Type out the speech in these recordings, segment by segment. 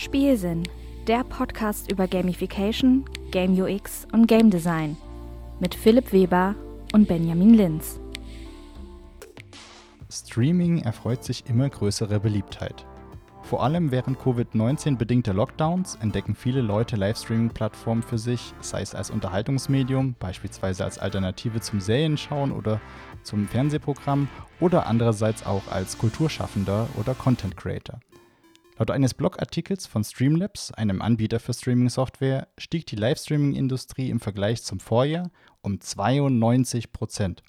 Spielsinn, der Podcast über Gamification, Game UX und Game Design mit Philipp Weber und Benjamin Linz. Streaming erfreut sich immer größere Beliebtheit. Vor allem während Covid-19 bedingter Lockdowns entdecken viele Leute Livestreaming-Plattformen für sich, sei es als Unterhaltungsmedium, beispielsweise als Alternative zum Serienschauen oder zum Fernsehprogramm, oder andererseits auch als Kulturschaffender oder Content Creator. Laut eines Blogartikels von Streamlabs, einem Anbieter für Streaming-Software, stieg die Livestreaming-Industrie im Vergleich zum Vorjahr um 92 Prozent.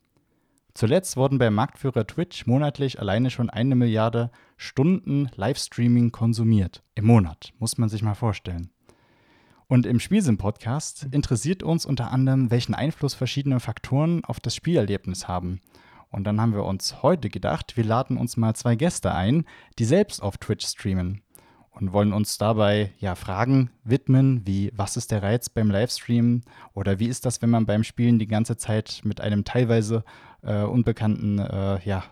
Zuletzt wurden bei Marktführer Twitch monatlich alleine schon eine Milliarde Stunden Livestreaming konsumiert. Im Monat, muss man sich mal vorstellen. Und im Spielsinn-Podcast interessiert uns unter anderem, welchen Einfluss verschiedene Faktoren auf das Spielerlebnis haben. Und dann haben wir uns heute gedacht, wir laden uns mal zwei Gäste ein, die selbst auf Twitch streamen und wollen uns dabei ja Fragen widmen, wie was ist der Reiz beim Livestream oder wie ist das, wenn man beim Spielen die ganze Zeit mit einem teilweise äh, unbekannten äh, ja,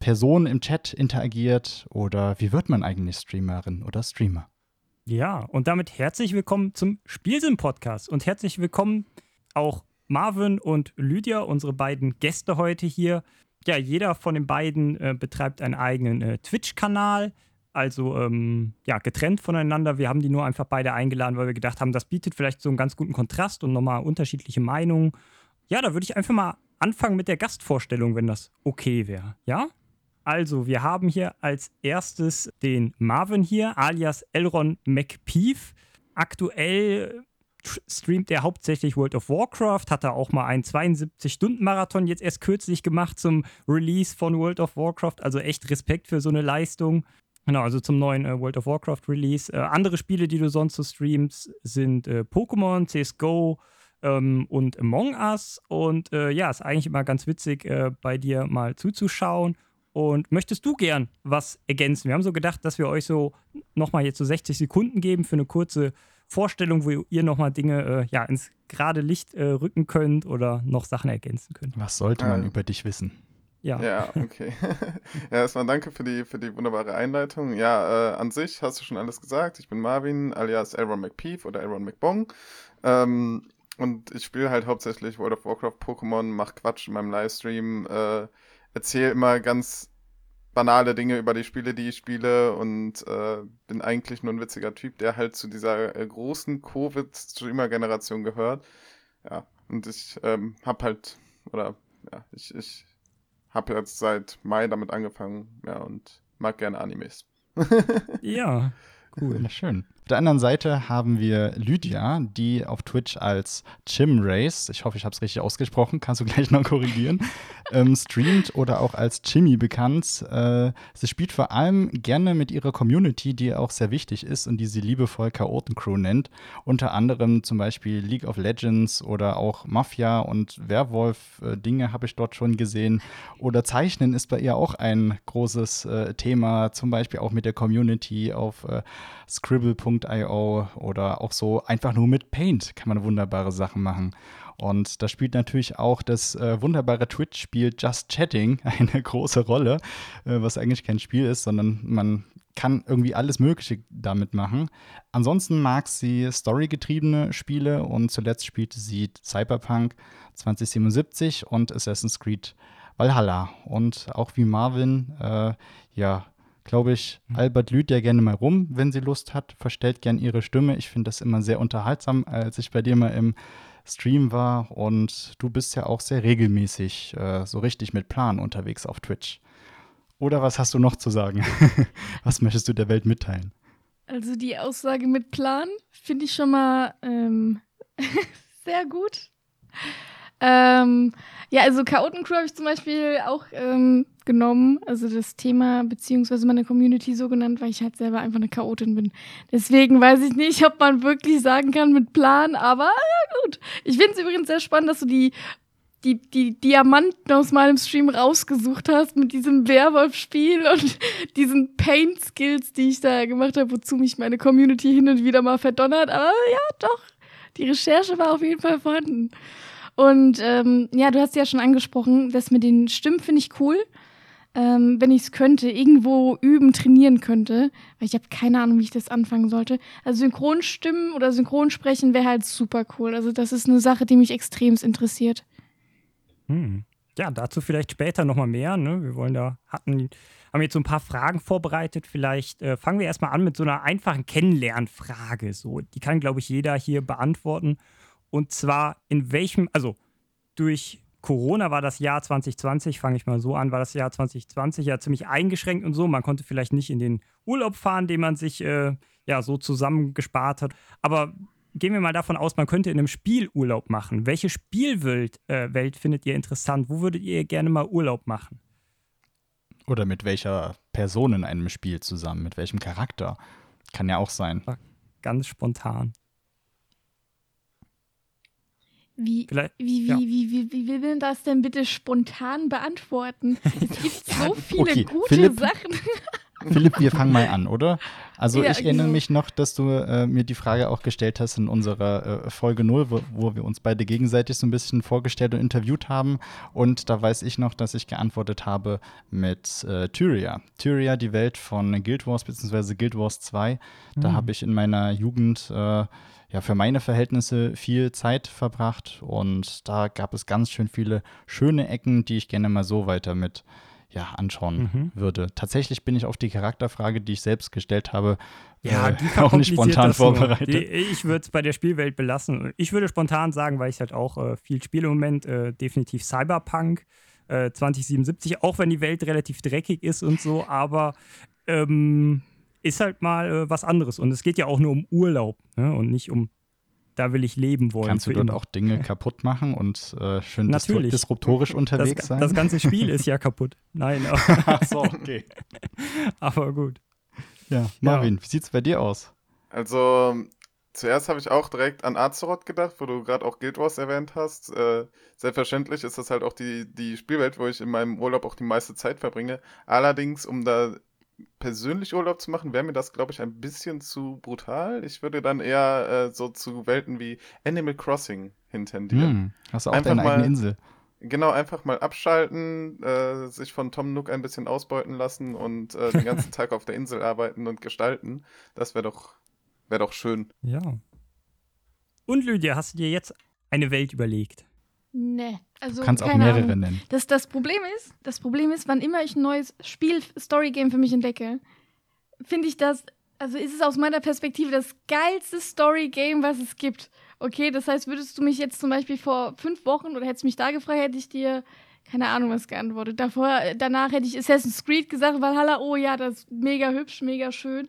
Person im Chat interagiert oder wie wird man eigentlich Streamerin oder Streamer? Ja, und damit herzlich willkommen zum Spielsinn-Podcast und herzlich willkommen auch Marvin und Lydia, unsere beiden Gäste heute hier. Ja, jeder von den beiden äh, betreibt einen eigenen äh, Twitch-Kanal also ähm, ja, getrennt voneinander. Wir haben die nur einfach beide eingeladen, weil wir gedacht haben, das bietet vielleicht so einen ganz guten Kontrast und nochmal unterschiedliche Meinungen. Ja, da würde ich einfach mal anfangen mit der Gastvorstellung, wenn das okay wäre. Ja? Also, wir haben hier als erstes den Marvin hier, alias Elron McPeeve. Aktuell streamt er hauptsächlich World of Warcraft, hat er auch mal einen 72-Stunden-Marathon jetzt erst kürzlich gemacht zum Release von World of Warcraft. Also echt Respekt für so eine Leistung. Genau, also zum neuen äh, World of Warcraft Release. Äh, andere Spiele, die du sonst so streamst, sind äh, Pokémon, CSGO ähm, und Among Us. Und äh, ja, ist eigentlich immer ganz witzig, äh, bei dir mal zuzuschauen. Und möchtest du gern was ergänzen? Wir haben so gedacht, dass wir euch so nochmal jetzt so 60 Sekunden geben für eine kurze Vorstellung, wo ihr nochmal Dinge äh, ja, ins gerade Licht rücken könnt oder noch Sachen ergänzen könnt. Was sollte man über dich wissen? Ja. Ja, okay. ja, erstmal danke für die, für die wunderbare Einleitung. Ja, äh, an sich hast du schon alles gesagt. Ich bin Marvin, alias Elron McPeeve oder Elron McBong. Ähm, und ich spiele halt hauptsächlich World of Warcraft, Pokémon, mach Quatsch in meinem Livestream, äh, erzähle immer ganz banale Dinge über die Spiele, die ich spiele und äh, bin eigentlich nur ein witziger Typ, der halt zu dieser äh, großen Covid-Streamer-Generation gehört. Ja, und ich ähm, hab halt, oder ja, ich, ich habe jetzt seit Mai damit angefangen, ja, und mag gerne Animes. ja, cool. Ja, schön. Auf der anderen Seite haben wir Lydia, die auf Twitch als Chimrace, ich hoffe, ich habe es richtig ausgesprochen, kannst du gleich noch korrigieren, ähm, streamt oder auch als Chimmy bekannt. Äh, sie spielt vor allem gerne mit ihrer Community, die auch sehr wichtig ist und die sie liebevoll Chaotencrew nennt. Unter anderem zum Beispiel League of Legends oder auch Mafia und Werwolf-Dinge äh, habe ich dort schon gesehen. Oder Zeichnen ist bei ihr auch ein großes äh, Thema, zum Beispiel auch mit der Community auf äh, Scribble.io oder auch so einfach nur mit Paint kann man wunderbare Sachen machen. Und da spielt natürlich auch das äh, wunderbare Twitch-Spiel Just Chatting eine große Rolle, äh, was eigentlich kein Spiel ist, sondern man kann irgendwie alles Mögliche damit machen. Ansonsten mag sie storygetriebene Spiele und zuletzt spielte sie Cyberpunk 2077 und Assassin's Creed Valhalla. Und auch wie Marvin, äh, ja, glaube ich, mhm. Albert lügt ja gerne mal rum, wenn sie Lust hat, verstellt gern ihre Stimme. Ich finde das immer sehr unterhaltsam, als ich bei dir mal im Stream war. Und du bist ja auch sehr regelmäßig äh, so richtig mit Plan unterwegs auf Twitch. Oder was hast du noch zu sagen? was möchtest du der Welt mitteilen? Also die Aussage mit Plan finde ich schon mal ähm, sehr gut. Ähm, ja, also Chaotencrew habe ich zum Beispiel auch ähm, genommen, also das Thema beziehungsweise meine Community so genannt, weil ich halt selber einfach eine Chaotin bin. Deswegen weiß ich nicht, ob man wirklich sagen kann mit Plan, aber ja gut. Ich finde es übrigens sehr spannend, dass du die die, die Diamanten aus meinem Stream rausgesucht hast mit diesem Werwolf-Spiel und diesen Paint-Skills, die ich da gemacht habe, wozu mich meine Community hin und wieder mal verdonnert. Aber ja, doch, die Recherche war auf jeden Fall vorhanden. Und ähm, ja, du hast ja schon angesprochen, das mit den Stimmen finde ich cool. ähm, wenn ich es könnte, irgendwo üben, trainieren könnte. Weil ich habe keine Ahnung, wie ich das anfangen sollte. Also Synchronstimmen oder Synchronsprechen wäre halt super cool. Also das ist eine Sache, die mich extremst interessiert. Hm. Ja, dazu vielleicht später nochmal mehr. Ne? Wir wollen da, hatten, haben jetzt so ein paar Fragen vorbereitet. Vielleicht äh, fangen wir erstmal an mit so einer einfachen Kennenlernfrage. So, die kann, glaube ich, jeder hier beantworten. Und zwar in welchem, also durch Corona war das Jahr 2020, fange ich mal so an, war das Jahr 2020 ja ziemlich eingeschränkt und so. Man konnte vielleicht nicht in den Urlaub fahren, den man sich äh, ja so zusammengespart hat. Aber gehen wir mal davon aus, man könnte in einem Spiel Urlaub machen. Welche Spielwelt äh, Welt findet ihr interessant? Wo würdet ihr gerne mal Urlaub machen? Oder mit welcher Person in einem Spiel zusammen? Mit welchem Charakter? Kann ja auch sein. Ganz spontan. Wie, Vielleicht- wie, wie, ja. wie, wie, wie will man das denn bitte spontan beantworten? Es gibt so viele okay, gute Philipp- Sachen. Philipp, wir fangen mal an, oder? Also Ja, ich erinnere genau. mich noch, dass du äh, mir die Frage auch gestellt hast in unserer äh, Folge 0, wo, wo wir uns beide gegenseitig so ein bisschen vorgestellt und interviewt haben. Und da weiß ich noch, dass ich geantwortet habe mit äh, Tyria. Tyria, die Welt von Guild Wars bzw. Guild Wars 2. Da Mhm. habe ich in meiner Jugend äh, ja für meine Verhältnisse viel Zeit verbracht und da gab es ganz schön viele schöne Ecken, die ich gerne mal so weiter mit ja, anschauen Mhm. würde. Tatsächlich bin ich auf die Charakterfrage, die ich selbst gestellt habe, Ja, äh, die auch nicht spontan nur. vorbereitet. Die, ich würde es bei der Spielwelt belassen. Ich würde spontan sagen, weil ich halt auch äh, viel spiele im Moment, äh, definitiv Cyberpunk äh, 2077, auch wenn die Welt relativ dreckig ist und so, aber ähm, ist halt mal äh, was anderes. Und es geht ja auch nur um Urlaub ne? und nicht um, da will ich leben wollen. Kannst du dort immer. auch Dinge kaputt machen und äh, schön Natürlich. disruptorisch unterwegs das, sein? das ganze Spiel ist ja kaputt. Nein, aber, Ach so, okay. aber gut. Ja, Marvin, wie sieht's bei dir aus? Also, zuerst habe ich auch direkt an Azeroth gedacht, wo du gerade auch Guild Wars erwähnt hast. Äh, selbstverständlich ist das halt auch die, die Spielwelt, wo ich in meinem Urlaub auch die meiste Zeit verbringe. Allerdings, um da persönlich Urlaub zu machen, wäre mir das, glaube ich, ein bisschen zu brutal. Ich würde dann eher äh, so zu Welten wie Animal Crossing hintendieren. Hm, hast du auch Einfach deine eigene mal- Insel? Genau, einfach mal abschalten, äh, sich von Tom Nook ein bisschen ausbeuten lassen und äh, den ganzen Tag auf der Insel arbeiten und gestalten. Das wäre doch, wär doch schön. Ja. Und Lydia, hast du dir jetzt eine Welt überlegt? Nee, also Du kannst auch mehrere Ahnung. nennen. Das, das Problem ist, das Problem ist, wann immer ich ein neues Spiel, Story-Game für mich entdecke, finde ich das, also ist es aus meiner Perspektive das geilste Story-Game, was es gibt. Okay, das heißt, würdest du mich jetzt zum Beispiel vor fünf Wochen oder hättest mich da gefragt, hätte ich dir keine Ahnung was geantwortet. Davor, äh, danach hätte ich Assassin's Creed gesagt, Valhalla, oh ja, das ist mega hübsch, mega schön.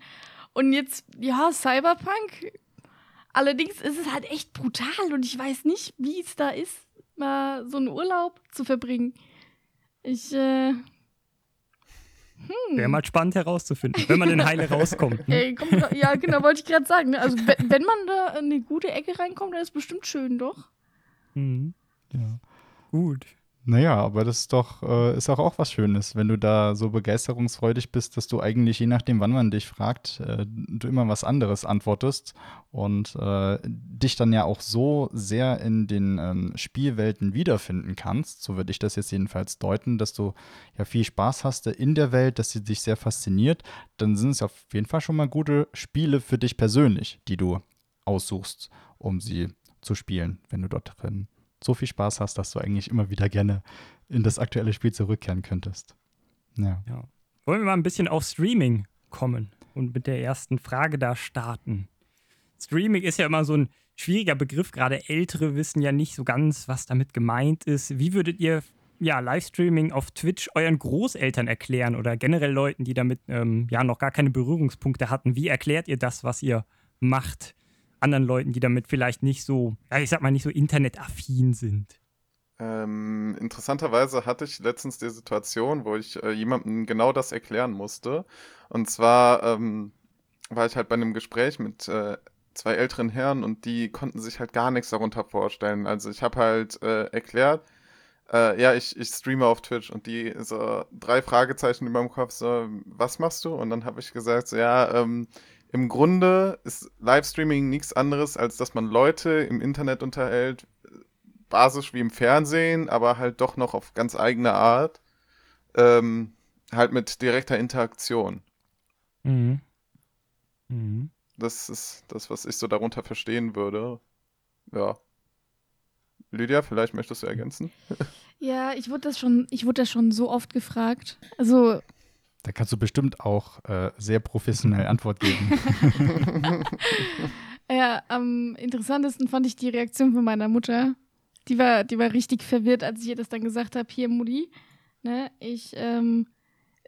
Und jetzt, ja, Cyberpunk. Allerdings ist es halt echt brutal und ich weiß nicht, wie es da ist, mal so einen Urlaub zu verbringen. Ich, äh. Hm. Wäre mal spannend herauszufinden, wenn man in Heile rauskommt. Ne? Ey, komm, ja, genau, wollte ich gerade sagen. ne? Also, wenn, man da in eine gute Ecke reinkommt, dann ist es bestimmt schön, doch. Mhm. Ja. Gut. Naja, aber das ist doch, äh, ist auch, auch was Schönes, wenn du da so begeisterungsfreudig bist, dass du eigentlich, je nachdem, wann man dich fragt, äh, du immer was anderes antwortest und äh, dich dann ja auch so sehr in den ähm, Spielwelten wiederfinden kannst, so würde ich das jetzt jedenfalls deuten, dass du ja viel Spaß hast in der Welt, dass sie dich sehr fasziniert, dann sind es auf jeden Fall schon mal gute Spiele für dich persönlich, die du aussuchst, um sie zu spielen, wenn du dort drin so viel Spaß hast, dass du eigentlich immer wieder gerne in das aktuelle Spiel zurückkehren könntest. Ja. Ja. Wollen wir mal ein bisschen auf Streaming kommen und mit der ersten Frage da starten. Streaming ist ja immer so ein schwieriger Begriff, gerade Ältere wissen ja nicht so ganz, was damit gemeint ist. Wie würdet ihr ja, Livestreaming auf Twitch euren Großeltern erklären oder generell Leuten, die damit ähm, ja noch gar keine Berührungspunkte hatten? Wie erklärt ihr das, was ihr macht, anderen Leuten, die damit vielleicht nicht so, ich sag mal, nicht so internetaffin sind? Ähm, interessanterweise hatte ich letztens die Situation, wo ich äh, jemandem genau das erklären musste. Und zwar ähm, war ich halt bei einem Gespräch mit äh, zwei älteren Herren und die konnten sich halt gar nichts darunter vorstellen. Also ich habe halt äh, erklärt, äh, ja, ich, ich streame auf Twitch und die so drei Fragezeichen in meinem Kopf, so, was machst du? Und dann habe ich gesagt, so, ja, ähm, im Grunde ist Livestreaming nichts anderes, als dass man Leute im Internet unterhält, basisch wie im Fernsehen, aber halt doch noch auf ganz eigene Art. Ähm, halt mit direkter Interaktion. Mhm. Mhm. Das ist das, was ich so darunter verstehen würde. Ja. Lydia, vielleicht möchtest du ergänzen? Ja, ich wurde das schon, ich wurde das schon so oft gefragt. Also Da kannst du bestimmt auch äh, sehr professionell Antwort geben. Ja, am interessantesten fand ich die Reaktion von meiner Mutter. Die war, die war richtig verwirrt, als ich ihr das dann gesagt habe, hier Mutti, ne, ich ähm,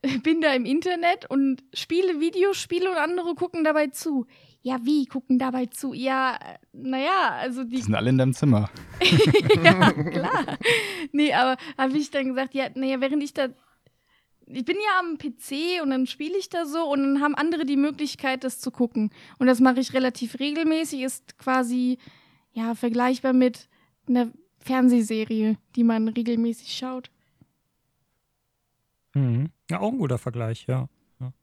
bin da im Internet und spiele Videospiele und andere gucken dabei zu. Ja, wie gucken dabei zu? Ja, naja, also Die die. sind alle in deinem Zimmer. ja, klar. Nee, aber habe ich dann gesagt, ja, naja, während ich da. Ich bin ja am PC und dann spiele ich da so und dann haben andere die Möglichkeit, das zu gucken. Und das mache ich relativ regelmäßig, ist quasi ja vergleichbar mit einer Fernsehserie, die man regelmäßig schaut. Mhm. Ja, auch ein guter Vergleich, ja. ja.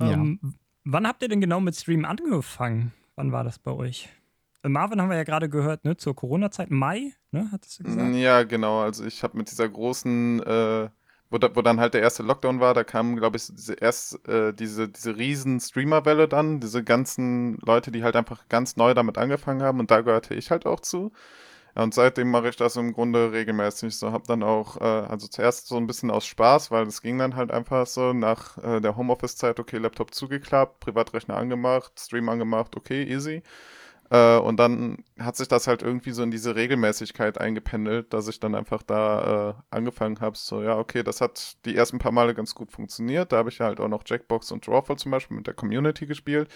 Ja. Ähm, wann habt ihr denn genau mit Stream angefangen? Wann war das bei euch? Äh, Marvin haben wir ja gerade gehört, ne, zur Corona-Zeit, Mai, ne, hattest du gesagt? Ja, genau. Also ich habe mit dieser großen, äh, wo, da, wo dann halt der erste Lockdown war, da kam, glaube ich, diese erst äh, diese, diese riesen Streamer-Welle dann, diese ganzen Leute, die halt einfach ganz neu damit angefangen haben und da gehörte ich halt auch zu. Und seitdem mache ich das im Grunde regelmäßig. So habe dann auch, äh, also zuerst so ein bisschen aus Spaß, weil es ging dann halt einfach so nach äh, der Homeoffice-Zeit, okay, Laptop zugeklappt, Privatrechner angemacht, Stream angemacht, okay, easy. Äh, und dann hat sich das halt irgendwie so in diese Regelmäßigkeit eingependelt, dass ich dann einfach da äh, angefangen habe, so, ja, okay, das hat die ersten paar Male ganz gut funktioniert. Da habe ich halt auch noch Jackbox und Drawful zum Beispiel mit der Community gespielt.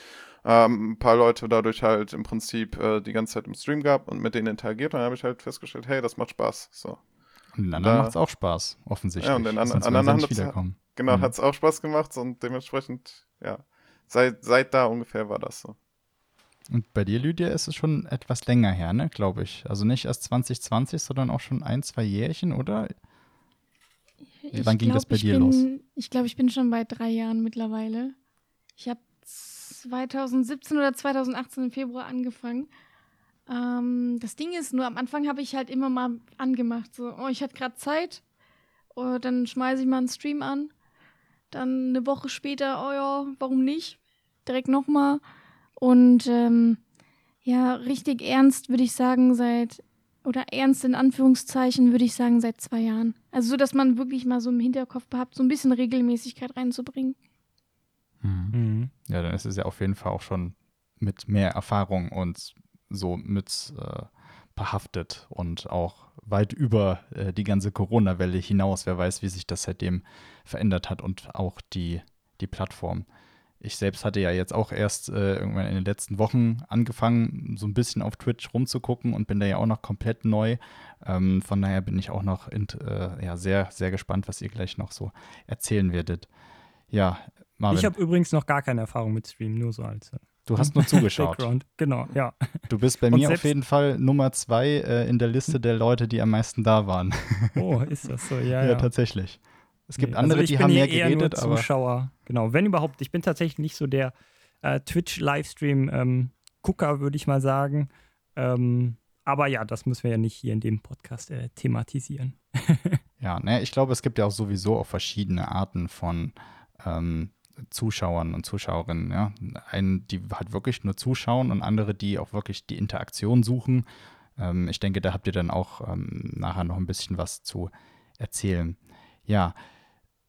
Ähm, ein paar Leute dadurch halt im Prinzip äh, die ganze Zeit im Stream gehabt und mit denen interagiert. Und dann habe ich halt festgestellt, hey, das macht Spaß. So. Und den anderen macht es auch Spaß, offensichtlich. Ja, und den an- anderen nicht wiederkommen. Genau, Mhm. hat es auch Spaß gemacht und dementsprechend, ja, seit, seit da ungefähr war das so. Und bei dir, Lydia, ist es schon etwas länger her, ne, glaube ich. Also nicht erst 2020, sondern auch schon ein, zwei Jährchen, oder? Ich Wann ging glaub, das bei dir bin, los? Ich glaube, ich bin schon bei drei Jahren mittlerweile. Ich habe 2017 oder 2018 im Februar angefangen. Ähm, das Ding ist nur, am Anfang habe ich halt immer mal angemacht. So, oh, ich hatte gerade Zeit. Oh, dann schmeiße ich mal einen Stream an. Dann eine Woche später, oh ja, warum nicht? Direkt nochmal. Und ähm, ja, richtig ernst würde ich sagen, seit, oder ernst in Anführungszeichen würde ich sagen, seit zwei Jahren. Also so, dass man wirklich mal so im Hinterkopf behabt, so ein bisschen Regelmäßigkeit reinzubringen. Mhm. Mhm. Ja, dann ist es ja auf jeden Fall auch schon mit mehr Erfahrung und so mit äh, behaftet und auch weit über äh, die ganze Corona-Welle hinaus. Wer weiß, wie sich das seitdem verändert hat und auch die, die Plattform. Ich selbst hatte ja jetzt auch erst äh, irgendwann in den letzten Wochen angefangen, so ein bisschen auf Twitch rumzugucken und bin da ja auch noch komplett neu. Ähm, von daher bin ich auch noch in, äh, ja, sehr, sehr gespannt, was ihr gleich noch so erzählen werdet. Ja, Marvin, Ich habe übrigens noch gar keine Erfahrung mit Stream, nur so als äh, du hast nur zugeschaut. Background. Genau, ja. Du bist bei Und mir auf jeden Fall Nummer zwei äh, in der Liste der Leute, die am meisten da waren. Oh, ist das so? Ja, Ja, ja. tatsächlich. Es gibt Nee, andere, also ich die bin haben mehr eher geredet, nur Zuschauer. Genau, wenn überhaupt. Ich bin tatsächlich nicht so der äh, Twitch-Livestream-Gucker, würde ich mal sagen. Ähm, aber ja, das müssen wir ja nicht hier in dem Podcast äh, thematisieren. ja, ne, ich glaube, es gibt ja auch sowieso auch verschiedene Arten von ähm, Zuschauern und Zuschauerinnen. Ja? Einen, die halt wirklich nur zuschauen und andere, die auch wirklich die Interaktion suchen. Ähm, ich denke, da habt ihr dann auch ähm, nachher noch ein bisschen was zu erzählen. Ja,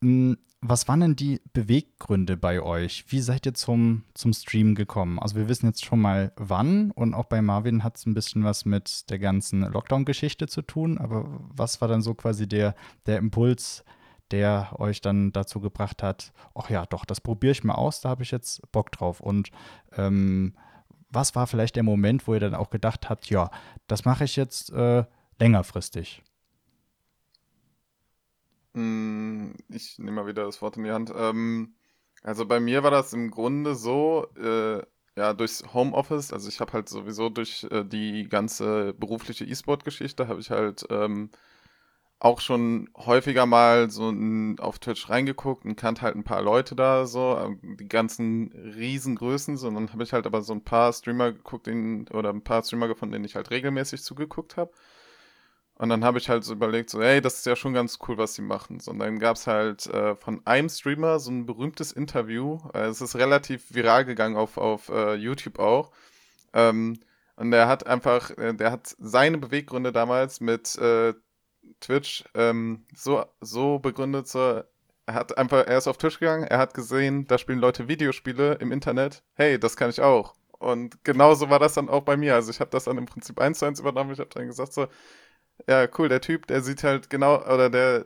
was waren denn die Beweggründe bei euch? Wie seid ihr zum, zum Stream gekommen? Also wir wissen jetzt schon mal wann und auch bei Marvin hat es ein bisschen was mit der ganzen Lockdown-Geschichte zu tun, aber was war dann so quasi der, der Impuls, der euch dann dazu gebracht hat, ach ja, doch, das probiere ich mal aus, da habe ich jetzt Bock drauf. Und ähm, was war vielleicht der Moment, wo ihr dann auch gedacht habt, ja, das mache ich jetzt äh, längerfristig? Mm, Ich nehme mal wieder das Wort in die Hand. Ähm, also bei mir war das im Grunde so, äh, ja, durchs Homeoffice, also ich habe halt sowieso durch äh, die ganze berufliche E-Sport-Geschichte, habe ich halt ähm, auch schon häufiger mal so n- auf Twitch reingeguckt und kannte halt ein paar Leute da, so, ähm, die ganzen Riesengrößen, so, und dann habe ich halt aber so ein paar Streamer geguckt, denen, oder ein paar Streamer gefunden, denen ich halt regelmäßig zugeguckt habe. Und dann habe ich halt so überlegt, so, hey, das ist ja schon ganz cool, was sie machen. Und dann gab es halt äh, von einem Streamer so ein berühmtes Interview. Äh, es ist relativ viral gegangen auf, auf uh, YouTube auch. Ähm, und der hat einfach, äh, der hat seine Beweggründe damals mit äh, Twitch ähm, so, so begründet, so, er hat einfach, er ist auf Twitch gegangen, er hat gesehen, da spielen Leute Videospiele im Internet. Hey, das kann ich auch. Und genauso war das dann auch bei mir. Also ich habe das dann im Prinzip eins zu eins übernommen. Ich habe dann gesagt so, ja, cool, der Typ, der sieht halt genau, oder der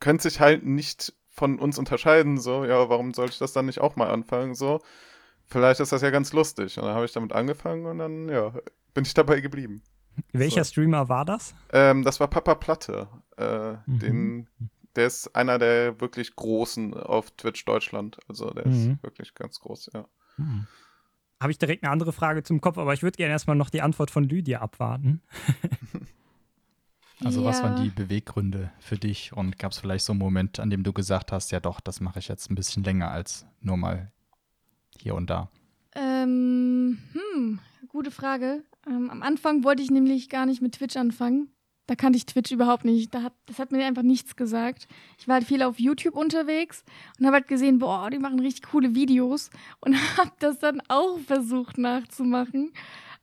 könnte sich halt nicht von uns unterscheiden, so, ja, warum sollte ich das dann nicht auch mal anfangen, so. Vielleicht ist das ja ganz lustig. Und dann habe ich damit angefangen und dann, ja, bin ich dabei geblieben. Welcher so. Streamer war das? Ähm, das war Papa Platte. Äh, mhm. den, der ist einer der wirklich großen auf Twitch Deutschland. Also der mhm. ist wirklich ganz groß, ja. Mhm. Habe ich direkt eine andere Frage zum Kopf, aber ich würde gerne erstmal noch die Antwort von Lydia abwarten. Also ja. was waren die Beweggründe für dich und gab es vielleicht so einen Moment, an dem du gesagt hast, ja doch, das mache ich jetzt ein bisschen länger als nur mal hier und da? Ähm, hm, gute Frage. Ähm, am Anfang wollte ich nämlich gar nicht mit Twitch anfangen. Da kannte ich Twitch überhaupt nicht. Da hat, das hat mir einfach nichts gesagt. Ich war halt viel auf YouTube unterwegs und habe halt gesehen, boah, die machen richtig coole Videos und habe das dann auch versucht nachzumachen.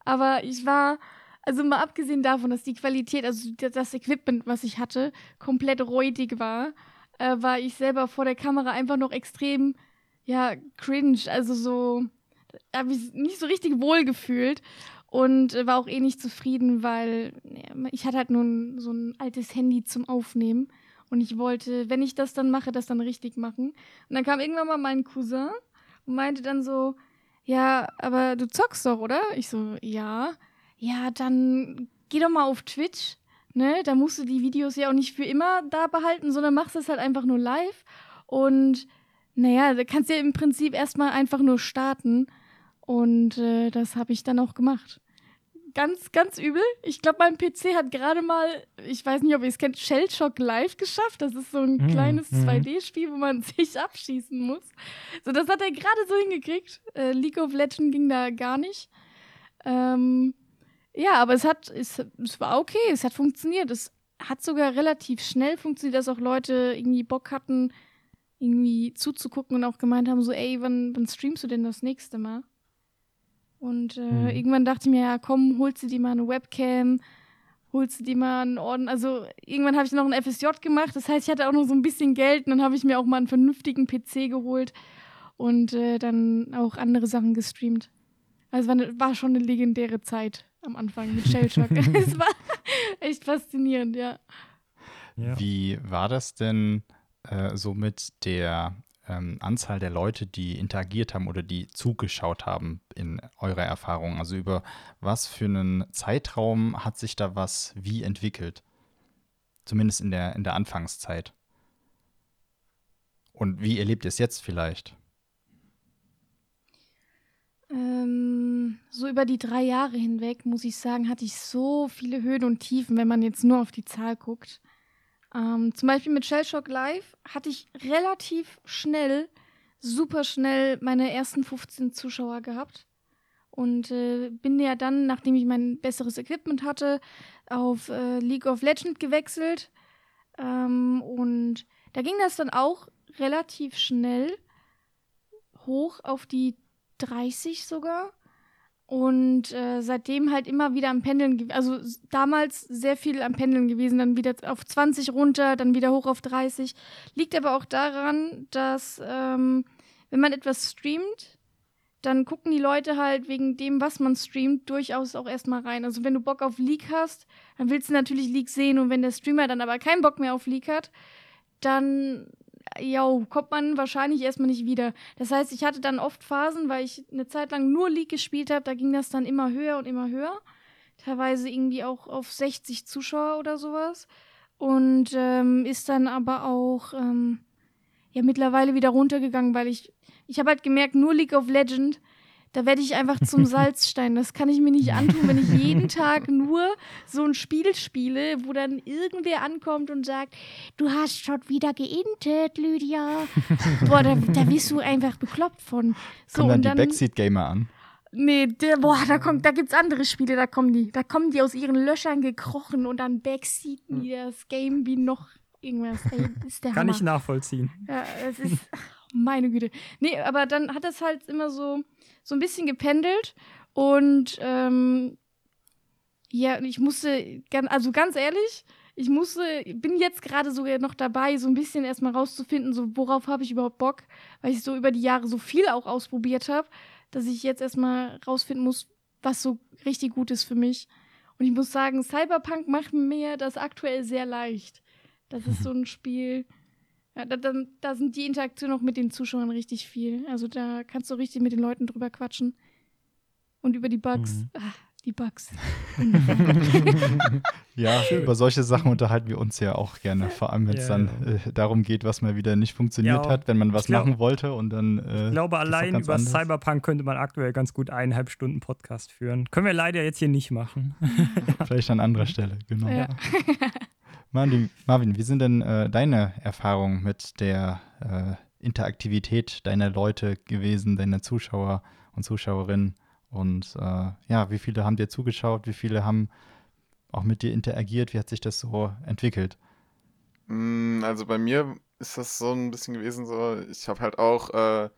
Aber ich war also mal abgesehen davon, dass die Qualität, also das Equipment, was ich hatte, komplett räudig war, äh, war ich selber vor der Kamera einfach noch extrem, ja, cringe. Also so, habe ich nicht so richtig wohl gefühlt und äh, war auch eh nicht zufrieden, weil ja, ich hatte halt nur so ein altes Handy zum Aufnehmen und ich wollte, wenn ich das dann mache, das dann richtig machen. Und dann kam irgendwann mal mein Cousin und meinte dann so, ja, aber du zockst doch, oder? Ich so, ja ja, dann geh doch mal auf Twitch. Ne? Da musst du die Videos ja auch nicht für immer da behalten, sondern machst es halt einfach nur live. Und naja, da kannst du ja im Prinzip erstmal einfach nur starten. Und äh, das habe ich dann auch gemacht. Ganz, ganz übel. Ich glaube, mein PC hat gerade mal, ich weiß nicht, ob ihr es kennt, Shellshock Live geschafft. Das ist so ein mhm. kleines mhm. 2D-Spiel, wo man sich abschießen muss. So, das hat er gerade so hingekriegt. Äh, League of Legends ging da gar nicht. Ähm, ja, aber es hat, es, es war okay, es hat funktioniert. Es hat sogar relativ schnell funktioniert, dass auch Leute irgendwie Bock hatten, irgendwie zuzugucken und auch gemeint haben, so, ey, wann, wann streamst du denn das nächste Mal? Und äh, mhm. irgendwann dachte ich mir, ja, komm, holst du dir mal eine Webcam, holst du dir mal einen Orden. Also irgendwann habe ich noch ein FSJ gemacht, das heißt, ich hatte auch noch so ein bisschen Geld und dann habe ich mir auch mal einen vernünftigen PC geholt und äh, dann auch andere Sachen gestreamt. Also war, ne, war schon eine legendäre Zeit am Anfang mit Shellshock. es war echt faszinierend, ja. ja. Wie war das denn äh, so mit der ähm, Anzahl der Leute, die interagiert haben oder die zugeschaut haben in eurer Erfahrung? Also über was für einen Zeitraum hat sich da was wie entwickelt? Zumindest in der, in der Anfangszeit. Und wie erlebt ihr es jetzt vielleicht? So über die drei Jahre hinweg, muss ich sagen, hatte ich so viele Höhen und Tiefen, wenn man jetzt nur auf die Zahl guckt. Ähm, zum Beispiel mit Shellshock Live hatte ich relativ schnell, super schnell meine ersten 15 Zuschauer gehabt. Und äh, bin ja dann, nachdem ich mein besseres Equipment hatte, auf äh, League of Legends gewechselt. Ähm, und da ging das dann auch relativ schnell hoch auf die 30 sogar. Und äh, seitdem halt immer wieder am Pendeln, also damals sehr viel am Pendeln gewesen, dann wieder auf 20 runter, dann wieder hoch auf 30. Liegt aber auch daran, dass ähm, wenn man etwas streamt, dann gucken die Leute halt wegen dem, was man streamt, durchaus auch erstmal rein. Also wenn du Bock auf Leak hast, dann willst du natürlich Leak sehen und wenn der Streamer dann aber keinen Bock mehr auf Leak hat, dann ja, kommt man wahrscheinlich erstmal nicht wieder. Das heißt, ich hatte dann oft Phasen, weil ich eine Zeit lang nur League gespielt habe, da ging das dann immer höher und immer höher. Teilweise irgendwie auch auf 60 Zuschauer oder sowas. Und ähm, ist dann aber auch ähm, ja mittlerweile wieder runtergegangen, weil ich, ich habe halt gemerkt, nur League of Legends da werde ich einfach zum Salzstein. Das kann ich mir nicht antun, wenn ich jeden Tag nur so ein Spiel spiele, wo dann irgendwer ankommt und sagt, du hast schon wieder geintet, Lydia. Boah, da, da bist du einfach bekloppt von. So, Kommen dann, dann die Backseat-Gamer an? nee, der, boah, da kommt, da gibt's andere Spiele, da kommen die, da kommen die aus ihren Löchern gekrochen und dann backseaten die das Game wie noch irgendwas. Ey, ist der Kann Hammer. ich nachvollziehen. Ja, es ist, meine Güte. Nee, aber dann hat das halt immer so, so ein bisschen gependelt und ähm, ja, ich musste, also ganz ehrlich, ich musste, bin jetzt gerade sogar noch dabei, so ein bisschen erstmal rauszufinden, so worauf habe ich überhaupt Bock, weil ich so über die Jahre so viel auch ausprobiert habe, dass ich jetzt erstmal rausfinden muss, was so richtig gut ist für mich. Und ich muss sagen, Cyberpunk macht mir das aktuell sehr leicht. Das ist so ein Spiel, ja, da, da, da sind die Interaktionen auch mit den Zuschauern richtig viel. Also da kannst du richtig mit den Leuten drüber quatschen. Und über die Bugs. Mhm. Ah, die Bugs. Ja, über solche Sachen unterhalten wir uns ja auch gerne, vor allem wenn es Ja, dann äh, darum geht, was mal wieder nicht funktioniert Ja, hat, wenn man was glaub- machen wollte und dann. Äh, Ich glaube, allein über anders. Cyberpunk könnte man aktuell ganz gut eineinhalb Stunden Podcast führen. Können wir leider jetzt hier nicht machen. Vielleicht an anderer Stelle, genau. Ja. Marvin, wie sind denn äh, deine Erfahrungen mit der äh, Interaktivität deiner Leute gewesen, deiner Zuschauer und Zuschauerinnen? Und äh, ja, wie viele haben dir zugeschaut? Wie viele haben auch mit dir interagiert? Wie hat sich das so entwickelt? Mm, Also bei mir ist das so ein bisschen gewesen, so, ich habe halt auch äh,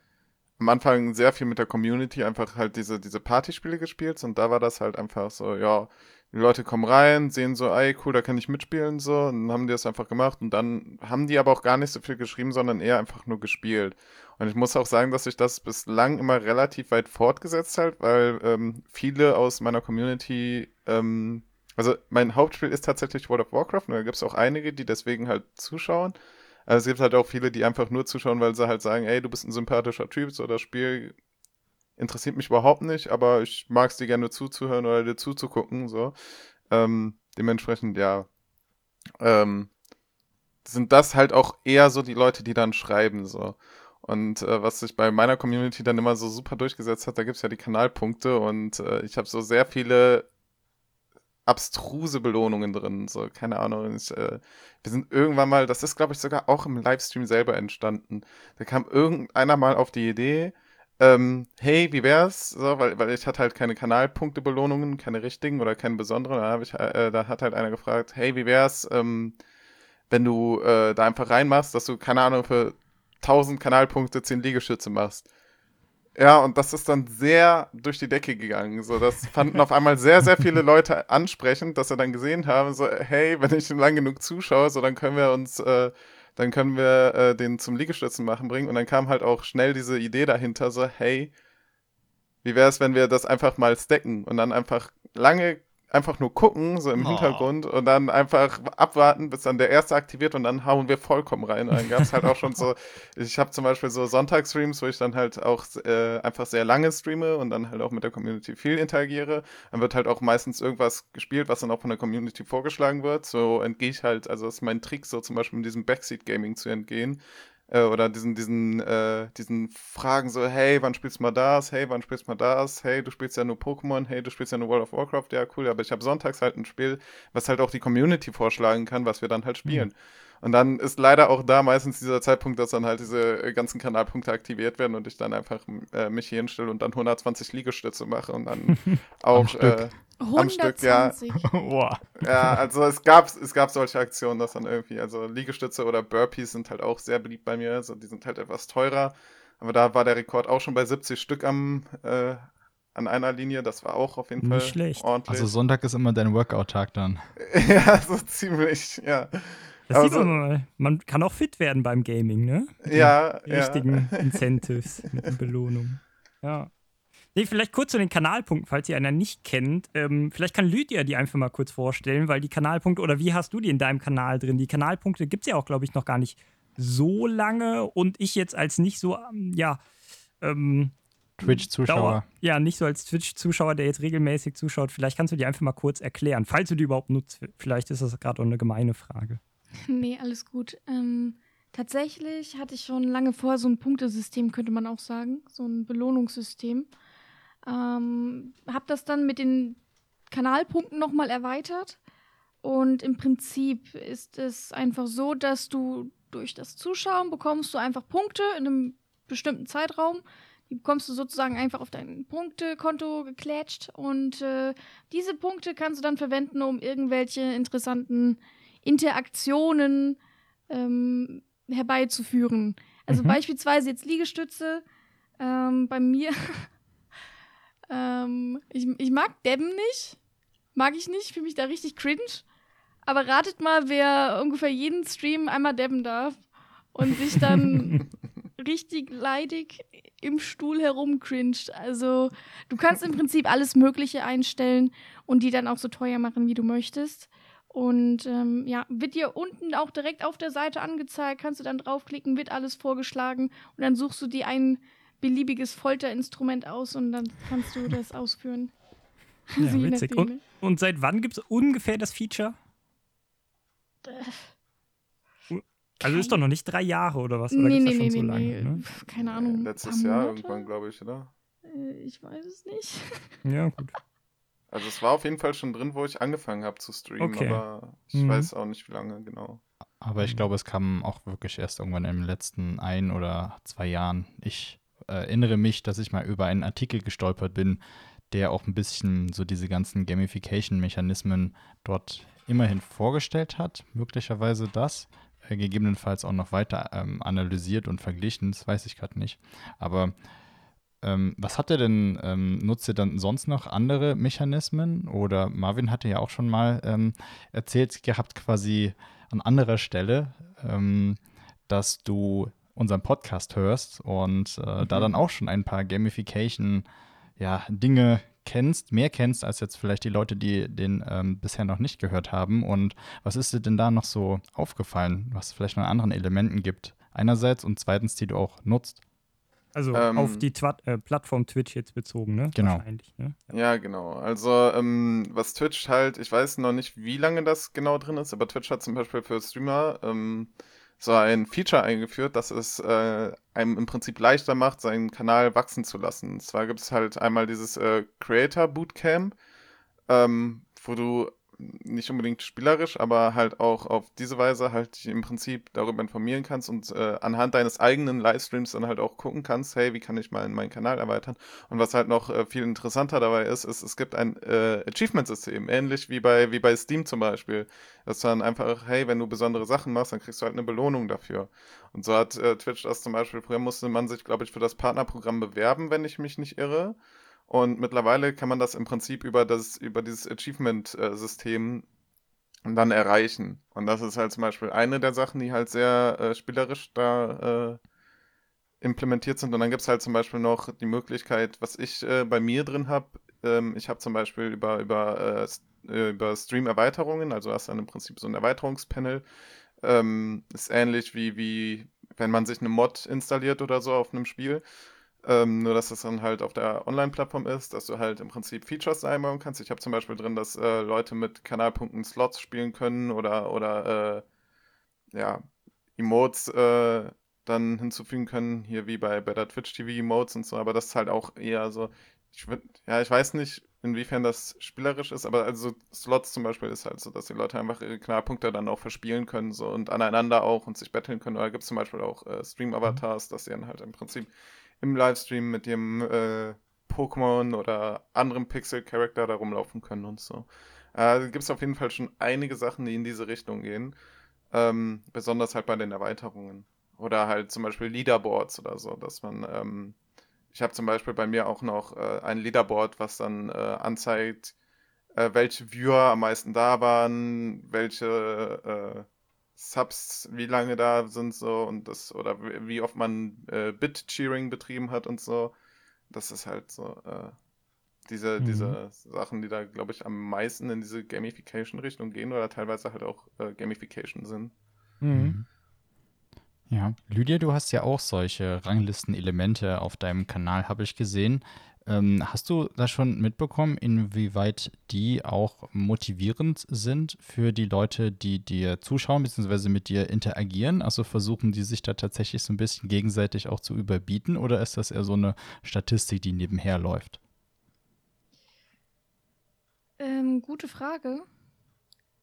am Anfang sehr viel mit der Community einfach halt diese, diese Partyspiele gespielt und da war das halt einfach so, ja, die Leute kommen rein, sehen so, ey, cool, da kann ich mitspielen, so, und dann haben die das einfach gemacht und dann haben die aber auch gar nicht so viel geschrieben, sondern eher einfach nur gespielt. Und ich muss auch sagen, dass sich das bislang immer relativ weit fortgesetzt hat, weil ähm, viele aus meiner Community ähm, also mein Hauptspiel ist tatsächlich World of Warcraft und da gibt es auch einige, die deswegen halt zuschauen. Also es gibt halt auch viele, die einfach nur zuschauen, weil sie halt sagen, ey, du bist ein sympathischer Typ, so das Spiel interessiert mich überhaupt nicht, aber ich mag es dir gerne zuzuhören oder dir zuzugucken, so. Ähm, dementsprechend, ja, ähm, sind das halt auch eher so die Leute, die dann schreiben, so. Und äh, was sich bei meiner Community dann immer so super durchgesetzt hat, da gibt es ja die Kanalpunkte und äh, ich habe so sehr viele abstruse Belohnungen drin. So, keine Ahnung. Ich, äh, wir sind irgendwann mal, das ist, glaube ich, sogar auch im Livestream selber entstanden. Da kam irgendeiner mal auf die Idee, ähm, hey, wie wär's? So, weil, weil ich hatte halt keine Kanalpunkte-Belohnungen, keine richtigen oder keine besonderen. Da, äh, da hat halt einer gefragt, hey, wie wär's, ähm, wenn du äh, da einfach reinmachst, dass du, keine Ahnung, für 1000 Kanalpunkte 10 Liegestütze machst. Ja, und das ist dann sehr durch die Decke gegangen. So, das fanden auf einmal sehr, sehr viele Leute ansprechend, dass sie dann gesehen haben, so, hey, wenn ich lang genug zuschaue, so, dann können wir uns, äh, dann können wir äh, den zum Liegestützen machen bringen. Und dann kam halt auch schnell diese Idee dahinter, so, hey, wie wäre es, wenn wir das einfach mal stacken und dann einfach lange einfach nur gucken, so im Oh. Hintergrund und dann einfach abwarten, bis dann der erste aktiviert und dann hauen wir vollkommen rein. Dann gab es halt auch schon so, ich habe zum Beispiel so Sonntagsstreams, wo ich dann halt auch äh, einfach sehr lange streame und dann halt auch mit der Community viel interagiere. Dann wird halt auch meistens irgendwas gespielt, was dann auch von der Community vorgeschlagen wird. So entgehe ich halt, also das ist mein Trick, so zum Beispiel mit diesem Backseat-Gaming zu entgehen. Äh, oder diesen, diesen, äh, diesen Fragen so, hey, wann spielst du mal das? Hey, wann spielst du mal das? Hey, du spielst ja nur Pokémon, hey, du spielst ja nur World of Warcraft, ja, cool, aber ich habe sonntags halt ein Spiel, was halt auch die Community vorschlagen kann, was wir dann halt spielen. Und dann ist leider auch da meistens dieser Zeitpunkt, dass dann halt diese äh, ganzen Kanalpunkte aktiviert werden und ich dann einfach äh, mich hier hinstelle und dann 120 Liegestütze mache und dann auch äh, Am Stück, ja. 120. Boah. ja, also es gab, es gab solche Aktionen, dass dann irgendwie, also Liegestütze oder Burpees sind halt auch sehr beliebt bei mir, also die sind halt etwas teurer. Aber da war der Rekord auch schon bei 70 Stück am, äh, an einer Linie, das war auch auf jeden Nicht Fall schlecht. ordentlich. Also Sonntag ist immer dein Workout-Tag dann. ja, so ziemlich, ja. Das Aber sieht so- man mal. Man kann auch fit werden beim Gaming, ne? Ja, Die ja. richtigen Incentives mit den Belohnungen. Ja. Nee, vielleicht kurz zu den Kanalpunkten, falls ihr einer nicht kennt. Ähm, vielleicht kann Lydia die einfach mal kurz vorstellen, weil die Kanalpunkte, oder wie hast du die in deinem Kanal drin? Die Kanalpunkte gibt es ja auch, glaube ich, noch gar nicht so lange und ich jetzt als nicht so, ähm, ja, ähm, Twitch-Zuschauer. Ja, nicht so als Twitch-Zuschauer, der jetzt regelmäßig zuschaut. Vielleicht kannst du die einfach mal kurz erklären, falls du die überhaupt nutzt. Vielleicht ist das gerade auch eine gemeine Frage. Nee, alles gut. Ähm, tatsächlich hatte ich schon lange vor so ein Punktesystem, könnte man auch sagen. So ein Belohnungssystem. Ähm, hab das dann mit den Kanalpunkten nochmal erweitert. Und im Prinzip ist es einfach so, dass du durch das Zuschauen bekommst du einfach Punkte in einem bestimmten Zeitraum, Die bekommst du sozusagen einfach auf dein Punktekonto geklätscht und äh, diese Punkte kannst du dann verwenden, um irgendwelche interessanten Interaktionen ähm, herbeizuführen. Also Mhm. beispielsweise jetzt Liegestütze. Ähm, bei mir, ähm, ich, ich mag Debben nicht. Mag ich nicht, fühle mich da richtig cringe. Aber ratet mal, wer ungefähr jeden Stream einmal debben darf und sich dann richtig leidig im Stuhl herumcringed. Also du kannst im Prinzip alles Mögliche einstellen und die dann auch so teuer machen, wie du möchtest. Und ähm, ja, wird dir unten auch direkt auf der Seite angezeigt, kannst du dann draufklicken, wird alles vorgeschlagen und dann suchst du dir ein beliebiges Folterinstrument aus und dann kannst du das ausführen. Ja, Also witzig. Und, und seit wann gibt es ungefähr das Feature? Also ist doch noch nicht drei Jahre oder was? Oder nee, nee, das nee, schon nee, so nee. lange? Ne? Pf, Keine Ahnung. Letztes Jahr Monate? irgendwann, glaube ich, oder? Äh, Ich weiß es nicht. Ja, gut. Also es war auf jeden Fall schon drin, wo ich angefangen habe zu streamen, Okay. aber ich Mhm. weiß auch nicht, wie lange genau. Aber ich glaube, es kam auch wirklich erst irgendwann in den letzten ein oder zwei Jahren. Ich äh, erinnere mich, dass ich mal über einen Artikel gestolpert bin, der auch ein bisschen so diese ganzen Gamification-Mechanismen dort immerhin vorgestellt hat. Möglicherweise das. Äh, gegebenenfalls auch noch weiter ähm, analysiert und verglichen, das weiß ich gerade nicht. Aber ähm, was hat er denn, ähm, nutzt er dann sonst noch andere Mechanismen? Oder Marvin hatte ja auch schon mal ähm, erzählt gehabt, quasi an anderer Stelle, ähm, dass du unseren Podcast hörst und äh, da dann auch schon ein paar Gamification ja, Dinge kennst, mehr kennst als jetzt vielleicht die Leute, die den ähm, bisher noch nicht gehört haben. Und was ist dir denn da noch so aufgefallen, was es vielleicht noch an anderen Elementen gibt? Einerseits und zweitens, die du auch nutzt. Also Ähm, auf die Twa äh, Plattform Twitch jetzt bezogen, ne? Genau. Wahrscheinlich, ne? Ja, genau. Also, ähm, was Twitch halt, ich weiß noch nicht, wie lange das genau drin ist, aber Twitch hat zum Beispiel für Streamer ähm, so ein Feature eingeführt, das es äh, einem im Prinzip leichter macht, seinen Kanal wachsen zu lassen. Und zwar gibt es halt einmal dieses äh, Creator Bootcamp, ähm, wo du nicht unbedingt spielerisch, aber halt auch auf diese Weise halt dich im Prinzip darüber informieren kannst und äh, anhand deines eigenen Livestreams dann halt auch gucken kannst, hey, wie kann ich mal meinen Kanal erweitern? Und was halt noch äh, viel interessanter dabei ist, ist, es gibt ein äh, Achievement-System, ähnlich wie bei, wie bei Steam zum Beispiel. Das dann einfach, hey, wenn du besondere Sachen machst, dann kriegst du halt eine Belohnung dafür. Und so hat äh, Twitch das zum Beispiel, früher musste man sich, glaube ich, für das Partnerprogramm bewerben, wenn ich mich nicht irre. Und mittlerweile kann man das im Prinzip über das, über dieses Achievement-System dann erreichen. Und das ist halt zum Beispiel eine der Sachen, die halt sehr äh, spielerisch da äh, implementiert sind. Und dann gibt es halt zum Beispiel noch die Möglichkeit, was ich äh, bei mir drin habe. Ähm, ich habe zum Beispiel über, über, äh, äh, über Stream-Erweiterungen, also hast dann im Prinzip so ein Erweiterungspanel. Ähm, ist ähnlich wie, wie wenn man sich eine Mod installiert oder so auf einem Spiel. Ähm, nur, dass das dann halt auf der Online-Plattform ist, dass du halt im Prinzip Features einbauen kannst. Ich habe zum Beispiel drin, dass äh, Leute mit Kanalpunkten Slots spielen können oder, oder äh, ja, Emotes äh, dann hinzufügen können, hier wie bei, bei der Twitch TV Emotes und so, aber das ist halt auch eher so, ich würd, ja, ich weiß nicht, inwiefern das spielerisch ist, aber also Slots zum Beispiel ist halt so, dass die Leute einfach ihre Kanalpunkte dann auch verspielen können so und aneinander auch und sich betteln können. Oder gibt es zum Beispiel auch äh, Stream-Avatars, dass sie dann halt im Prinzip im Livestream mit ihrem äh, Pokémon oder anderem Pixel-Charakter da rumlaufen können und so. Äh, gibt es auf jeden Fall schon einige Sachen, die in diese Richtung gehen. Ähm, besonders halt bei den Erweiterungen. Oder halt zum Beispiel Leaderboards oder so, dass man, ähm, ich habe zum Beispiel bei mir auch noch äh, ein Leaderboard, was dann äh, anzeigt, äh, welche Viewer am meisten da waren, welche äh, Subs wie lange da sind so und das, oder wie oft man äh, Bit-Cheering betrieben hat und so. Das ist halt so, äh, diese, Mhm. diese Sachen, die da, glaube ich, am meisten in diese Gamification-Richtung gehen oder teilweise halt auch äh, Gamification sind. Mhm. Ja, Lydia, du hast ja auch solche Ranglisten-Elemente auf deinem Kanal, habe ich gesehen. Ähm, hast du da schon mitbekommen, inwieweit die auch motivierend sind für die Leute, die dir zuschauen bzw. mit dir interagieren? Also versuchen die sich da tatsächlich so ein bisschen gegenseitig auch zu überbieten oder ist das eher so eine Statistik, die nebenher läuft? Ähm, gute Frage.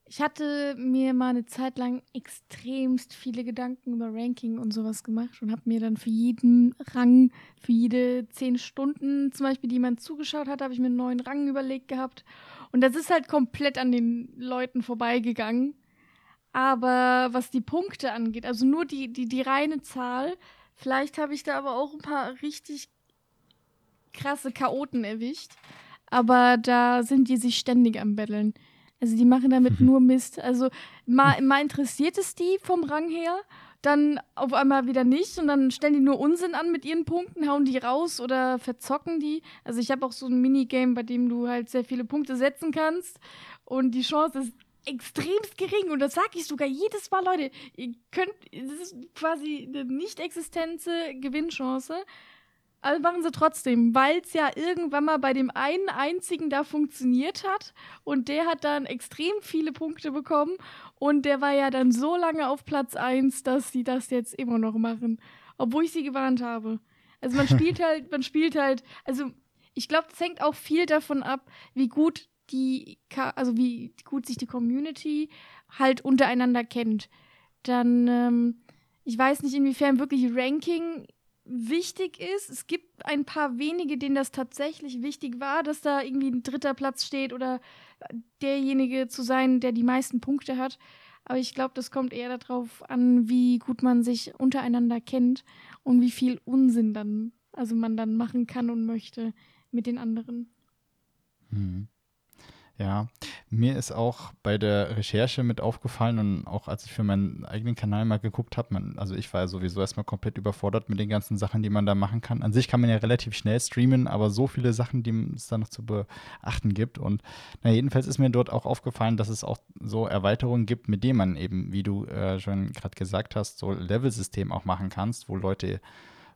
Ich hatte mir mal eine Zeit lang extremst viele Gedanken über Ranking und sowas gemacht und habe mir dann für jeden Rang, für jede zehn Stunden zum Beispiel, die man zugeschaut hat, habe ich mir einen neuen Rang überlegt gehabt. Und das ist halt komplett an den Leuten vorbeigegangen. Aber was die Punkte angeht, also nur die, die, die reine Zahl, vielleicht habe ich da aber auch ein paar richtig krasse Chaoten erwischt. Aber da sind die sich ständig am Betteln. Also die machen damit nur Mist. Also mal, mal interessiert es die vom Rang her, dann auf einmal wieder nicht und dann stellen die nur Unsinn an mit ihren Punkten, hauen die raus oder verzocken die. Also ich habe auch so ein Minigame, bei dem du halt sehr viele Punkte setzen kannst und die Chance ist extremst gering und das sage ich sogar jedes Mal, Leute. Ihr könnt, das ist quasi eine nicht existente Gewinnchance. Also machen sie trotzdem, weil es ja irgendwann mal bei dem einen einzigen da funktioniert hat und der hat dann extrem viele Punkte bekommen und der war ja dann so lange auf Platz 1, dass sie das jetzt immer noch machen, obwohl ich sie gewarnt habe. Also man spielt halt, man spielt halt, also ich glaube, es hängt auch viel davon ab, wie gut die, also wie gut sich die Community halt untereinander kennt. Dann, ähm, ich weiß nicht, inwiefern wirklich Ranking wichtig ist. Es gibt ein paar wenige, denen das tatsächlich wichtig war, dass da irgendwie ein dritter Platz steht oder derjenige zu sein, der die meisten Punkte hat. Aber ich glaube, das kommt eher darauf an, wie gut man sich untereinander kennt und wie viel Unsinn dann, also man dann machen kann und möchte mit den anderen. Mhm. Ja, mir ist auch bei der Recherche mit aufgefallen und auch als ich für meinen eigenen Kanal mal geguckt habe, also ich war ja sowieso erstmal komplett überfordert mit den ganzen Sachen, die man da machen kann. An sich kann man ja relativ schnell streamen, aber so viele Sachen, die es da noch zu beachten gibt. Und na, jedenfalls ist mir dort auch aufgefallen, dass es auch so Erweiterungen gibt, mit denen man eben, wie du äh, schon gerade gesagt hast, so Level-System auch machen kannst, wo Leute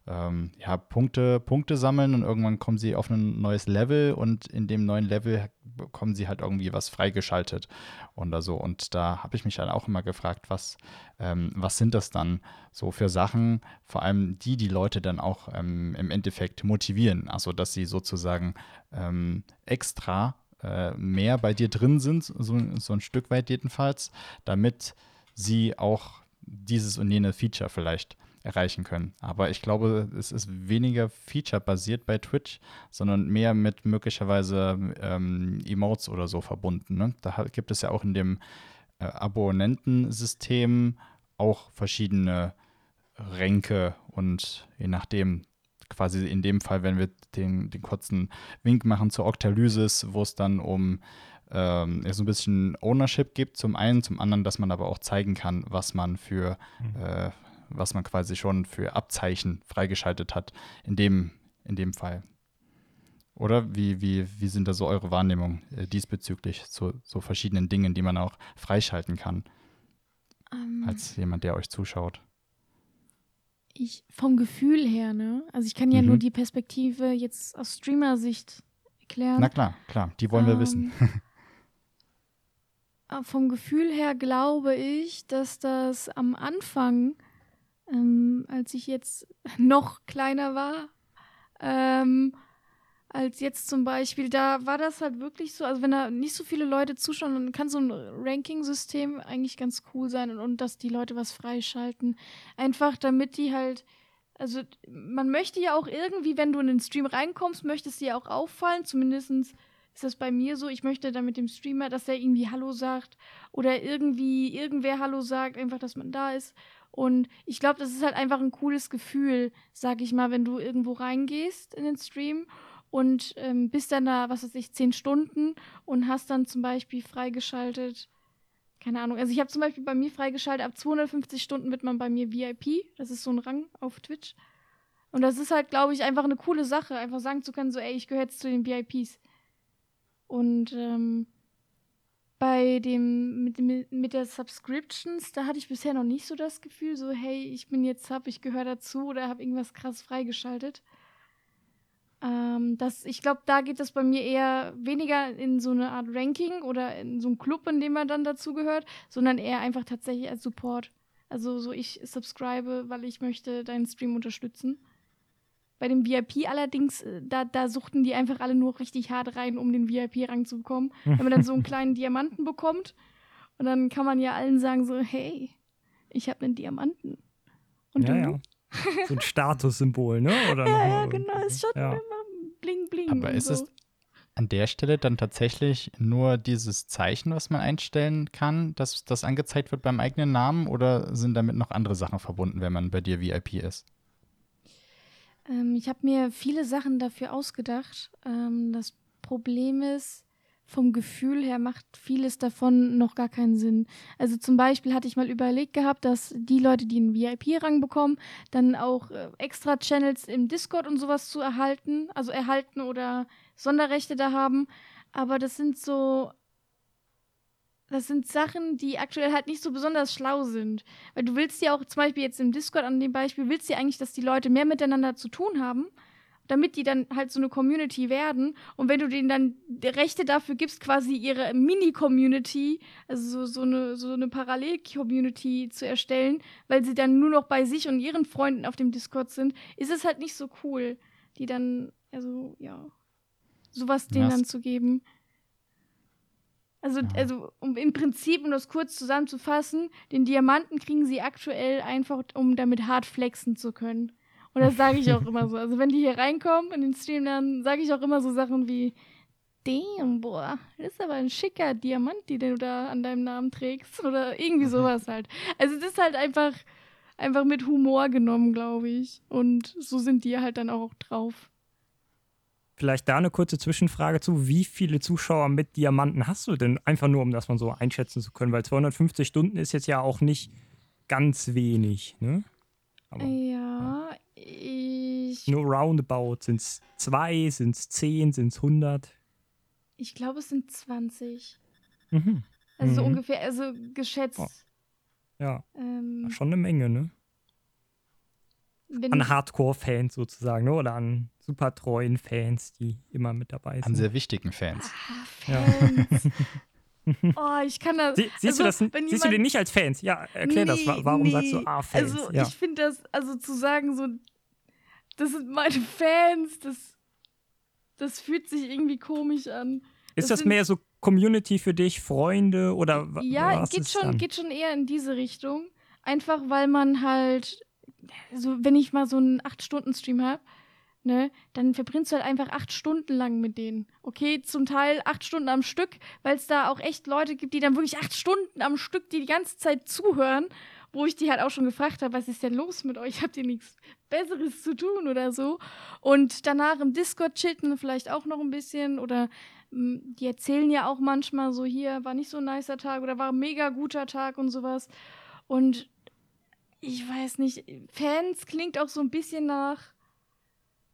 ähm, ja, Punkte, Punkte sammeln und irgendwann kommen sie auf ein neues Level und in dem neuen Level bekommen sie halt irgendwie was freigeschaltet oder so. Und da habe ich mich dann auch immer gefragt, was, ähm, was sind das dann so für Sachen, vor allem die die Leute dann auch ähm, im Endeffekt motivieren, also dass sie sozusagen ähm, extra äh, mehr bei dir drin sind, so, so ein Stück weit jedenfalls, damit sie auch dieses und jene Feature vielleicht erreichen können. Aber ich glaube, es ist weniger feature-basiert bei Twitch, sondern mehr mit möglicherweise ähm, Emotes oder so verbunden. Ne? Da gibt es ja auch in dem äh, Abonnentensystem auch verschiedene Ränke und je nachdem, quasi in dem Fall, wenn wir den, den kurzen Wink machen zur Octalysis, wo es dann um ähm, so ein bisschen Ownership gibt, zum einen, zum anderen, dass man aber auch zeigen kann, was man für mhm. äh, was man quasi schon für Abzeichen freigeschaltet hat, in dem, in dem Fall. Oder wie, wie, wie sind da so eure Wahrnehmungen äh, diesbezüglich zu so verschiedenen Dingen, die man auch freischalten kann, um, ähm. als jemand, der euch zuschaut? Ich, vom Gefühl her, ne? Also ich kann ja mhm. nur die Perspektive jetzt aus Streamer-Sicht erklären. Na klar, klar, die wollen um, wir ähm, wissen. vom Gefühl her glaube ich, dass das am Anfang ähm, als ich jetzt noch kleiner war. Ähm, als jetzt zum Beispiel, da war das halt wirklich so, also wenn da nicht so viele Leute zuschauen, dann kann so ein Ranking-System eigentlich ganz cool sein und, und dass die Leute was freischalten. Einfach damit die halt, also man möchte ja auch irgendwie, wenn du in den Stream reinkommst, möchtest du ja auch auffallen, zumindest ist das bei mir so, ich möchte dann mit dem Streamer, dass er irgendwie Hallo sagt oder irgendwie irgendwer Hallo sagt, einfach, dass man da ist. Und ich glaube, das ist halt einfach ein cooles Gefühl, sag ich mal, wenn du irgendwo reingehst in den Stream und ähm, bist dann da, was weiß ich, zehn Stunden und hast dann zum Beispiel freigeschaltet, keine Ahnung, also ich habe zum Beispiel bei mir freigeschaltet, ab 250 Stunden wird man bei mir VIP, das ist so ein Rang auf Twitch. Und das ist halt, glaube ich, einfach eine coole Sache, einfach sagen zu können, so, ey, ich gehöre jetzt zu den VIPs. Und ähm, bei dem mit, mit der Subscriptions, da hatte ich bisher noch nicht so das Gefühl, so hey, ich bin jetzt Sub, ich gehöre dazu oder habe irgendwas krass freigeschaltet. Ähm, das, ich glaube, da geht es bei mir eher weniger in so eine Art Ranking oder in so einen Club, in dem man dann dazugehört, sondern eher einfach tatsächlich als Support. Also so ich subscribe, weil ich möchte deinen Stream unterstützen. Bei dem VIP allerdings, äh, da, da suchten die einfach alle nur richtig hart rein, um den VIP-Rang zu bekommen. Wenn man dann so einen kleinen Diamanten bekommt Und dann kann man ja allen sagen so, hey, ich habe einen Diamanten. Und ja, du? ja. So ein Statussymbol, ne? Oder Ja, ja, genau, ist schon Ja. immer bling bling. Aber ist so. es an der Stelle dann tatsächlich nur dieses Zeichen, was man einstellen kann, dass das angezeigt wird beim eigenen Namen oder sind damit noch andere Sachen verbunden, wenn man bei dir VIP ist? Ähm, ich habe mir viele Sachen dafür ausgedacht. Ähm, das Problem ist, vom Gefühl her macht vieles davon noch gar keinen Sinn. Also zum Beispiel hatte ich mal überlegt gehabt, dass die Leute, die einen VIP-Rang bekommen, dann auch äh, extra Channels im Discord und sowas zu erhalten, also erhalten oder Sonderrechte da haben. Aber das sind so, das sind Sachen, die aktuell halt nicht so besonders schlau sind. Weil du willst ja auch zum Beispiel jetzt im Discord an dem Beispiel, willst du ja eigentlich, dass die Leute mehr miteinander zu tun haben, damit die dann halt so eine Community werden. Und wenn du denen dann die Rechte dafür gibst, quasi ihre Mini-Community, also so, so eine, so eine Parallel-Community zu erstellen, weil sie dann nur noch bei sich und ihren Freunden auf dem Discord sind, ist es halt nicht so cool, die dann, also ja, sowas denen Ja, dann zu geben. Also, Ja. also um im Prinzip, um das kurz zusammenzufassen, den Diamanten kriegen sie aktuell einfach, um damit hart flexen zu können. Und das sage ich auch immer so. Also wenn die hier reinkommen in den Stream, dann sage ich auch immer so Sachen wie, damn, boah, das ist aber ein schicker Diamant, den du da an deinem Namen trägst. Oder irgendwie sowas halt. Also das ist halt einfach, einfach mit Humor genommen, glaube ich. Und so sind die halt dann auch drauf. Vielleicht da eine kurze Zwischenfrage zu. Wie viele Zuschauer mit Diamanten hast du denn? Einfach nur, um das mal so einschätzen zu können, weil 250 Stunden ist jetzt ja auch nicht ganz wenig, ne? Aber Ja, ich, nur roundabout. Sind es zwei, sind es zehn, sind es 100? ich glaube, es sind 20. Mhm. Also so Mhm. ungefähr, also geschätzt. Oh. Ja, Ähm, schon eine Menge, ne? Wenn, An Hardcore-Fans sozusagen, ne? Oder an super treuen Fans, die immer mit dabei An sind. sehr wichtigen Fans. ah, Ja. Fans. oh, ich kann das. Sie, siehst, also, du das, siehst du den nicht als Fans? Ja, erklär das. Wa- Nee, Warum sagst du, nee. ah, Fans? Also ja. ich finde das, also zu sagen so, das sind meine Fans, das, das fühlt sich irgendwie komisch an. ist das das mehr so Community für dich, Freunde oder Ja, was geht ist schon, dann? geht schon eher in diese Richtung. Einfach weil man halt, also wenn ich mal so einen 8-Stunden-Stream habe, ne, dann verbringst du halt einfach acht Stunden lang mit denen. Okay, zum Teil acht Stunden am Stück, weil es da auch echt Leute gibt, die dann wirklich acht Stunden am Stück die, die ganze Zeit zuhören, wo ich die halt auch schon gefragt habe, was ist denn los mit euch? Habt ihr nichts Besseres zu tun oder so? Und danach im Discord chillen vielleicht auch noch ein bisschen oder mh, die erzählen ja auch manchmal so, hier war nicht so ein nicer Tag oder war ein mega guter Tag und sowas. Und ich weiß nicht, Fans klingt auch so ein bisschen nach,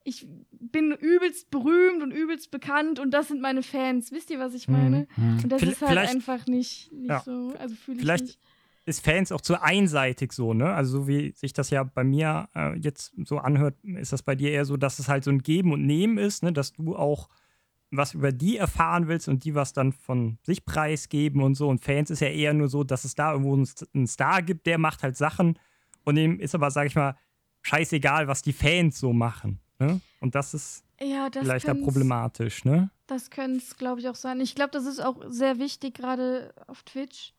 ich bin übelst berühmt und übelst bekannt und das sind meine Fans. Wisst ihr, was ich Mhm. meine? Und das Vil- ist halt vielleicht- einfach nicht, nicht Ja. so, also fühle ich Vielleicht nicht. ist Fans auch zu einseitig so, ne? Also so wie sich das ja bei mir äh, jetzt so anhört, ist das bei dir eher so, dass es halt so ein Geben und Nehmen ist, ne? Dass du auch was über die erfahren willst und die was dann von sich preisgeben und so. Und Fans ist ja eher nur so, dass es da irgendwo einen Star gibt, der macht halt Sachen und dem ist aber, sag ich mal, scheißegal, was die Fans so machen. Ne? Und das ist Ja, das vielleicht da problematisch, ne? Das könnte es, glaube ich, auch sein. Ich glaube, das ist auch sehr wichtig, gerade auf Twitch,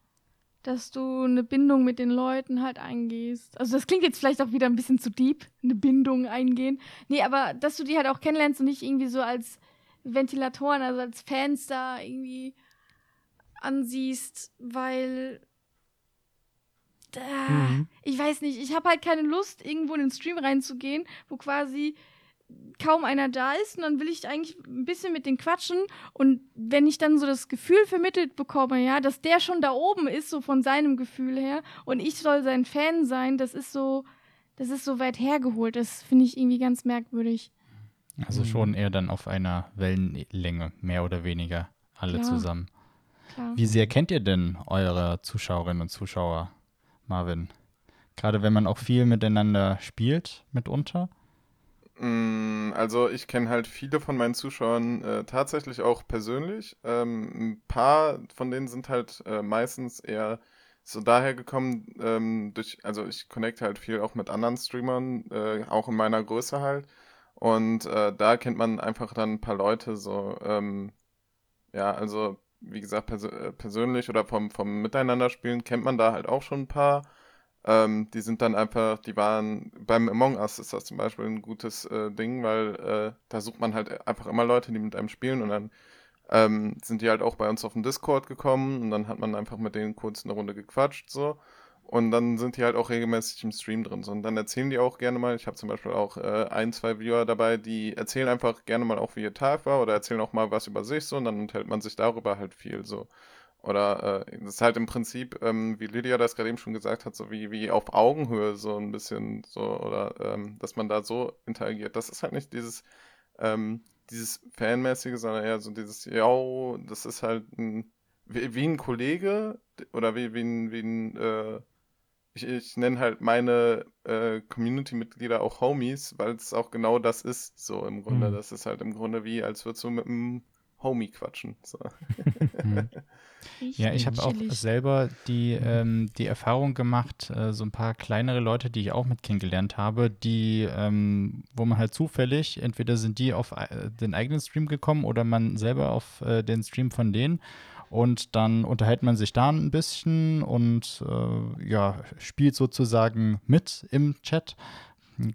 dass du eine Bindung mit den Leuten halt eingehst. Also das klingt jetzt vielleicht auch wieder ein bisschen zu deep, eine Bindung eingehen. Nee, aber dass du die halt auch kennenlernst und nicht irgendwie so als Ventilatoren, also als Fans da irgendwie ansiehst, weil äh, Mhm. ich weiß nicht, ich habe halt keine Lust, irgendwo in den Stream reinzugehen, wo quasi kaum einer da ist und dann will ich eigentlich ein bisschen mit denen quatschen und wenn ich dann so das Gefühl vermittelt bekomme, ja, dass der schon da oben ist, so von seinem Gefühl her und ich soll sein Fan sein, das ist so, das ist so weit hergeholt, das finde ich irgendwie ganz merkwürdig. Also Mhm. schon eher dann auf einer Wellenlänge, mehr oder weniger, alle Klar. zusammen. Klar. Wie sehr kennt ihr denn eure Zuschauerinnen und Zuschauer, Marvin? Gerade wenn man auch viel miteinander spielt, mitunter. Mm, Also ich kenne halt viele von meinen Zuschauern äh, tatsächlich auch persönlich. Ähm, ein paar von denen sind halt äh, meistens eher so daher gekommen, ähm, durch, also ich connecte halt viel auch mit anderen Streamern, äh, auch in meiner Größe halt. Und äh, da kennt man einfach dann ein paar Leute so, ähm, ja, also wie gesagt, pers äh, persönlich oder vom, vom Miteinanderspielen kennt man da halt auch schon ein paar. Ähm, die sind dann einfach, die waren beim Among Us ist das zum Beispiel ein gutes äh, Ding, weil äh, da sucht man halt einfach immer Leute, die mit einem spielen und dann ähm, sind die halt auch bei uns auf den Discord gekommen und dann hat man einfach mit denen kurz eine Runde gequatscht so. Und dann sind die halt auch regelmäßig im Stream drin. Und dann erzählen die auch gerne mal. Ich habe zum Beispiel auch äh, ein, zwei Viewer dabei, die erzählen einfach gerne mal auch, wie ihr Tag war oder erzählen auch mal was über sich so und dann unterhält man sich darüber halt viel so. Oder äh, das ist halt im Prinzip, ähm, wie Lydia das gerade eben schon gesagt hat, so wie, wie auf Augenhöhe so ein bisschen so, oder ähm, dass man da so interagiert. Das ist halt nicht dieses, ähm, dieses Fanmäßige, sondern eher so dieses, ja, das ist halt ein, wie, wie ein Kollege oder wie, wie ein, wie ein äh, ich, ich nenne halt meine äh, Community-Mitglieder auch Homies, weil es auch genau das ist, so im Grunde. Mhm. Das ist halt im Grunde wie, als würdest du mit einem Homie quatschen. So. Mhm. ja, ich habe auch selber die, ähm, die Erfahrung gemacht, äh, so ein paar kleinere Leute, die ich auch mit kennengelernt habe, die, ähm, wo man halt zufällig, entweder sind die auf äh, den eigenen Stream gekommen oder man selber auf äh, den Stream von denen und dann unterhält man sich da ein bisschen und äh, ja, spielt sozusagen mit im Chat,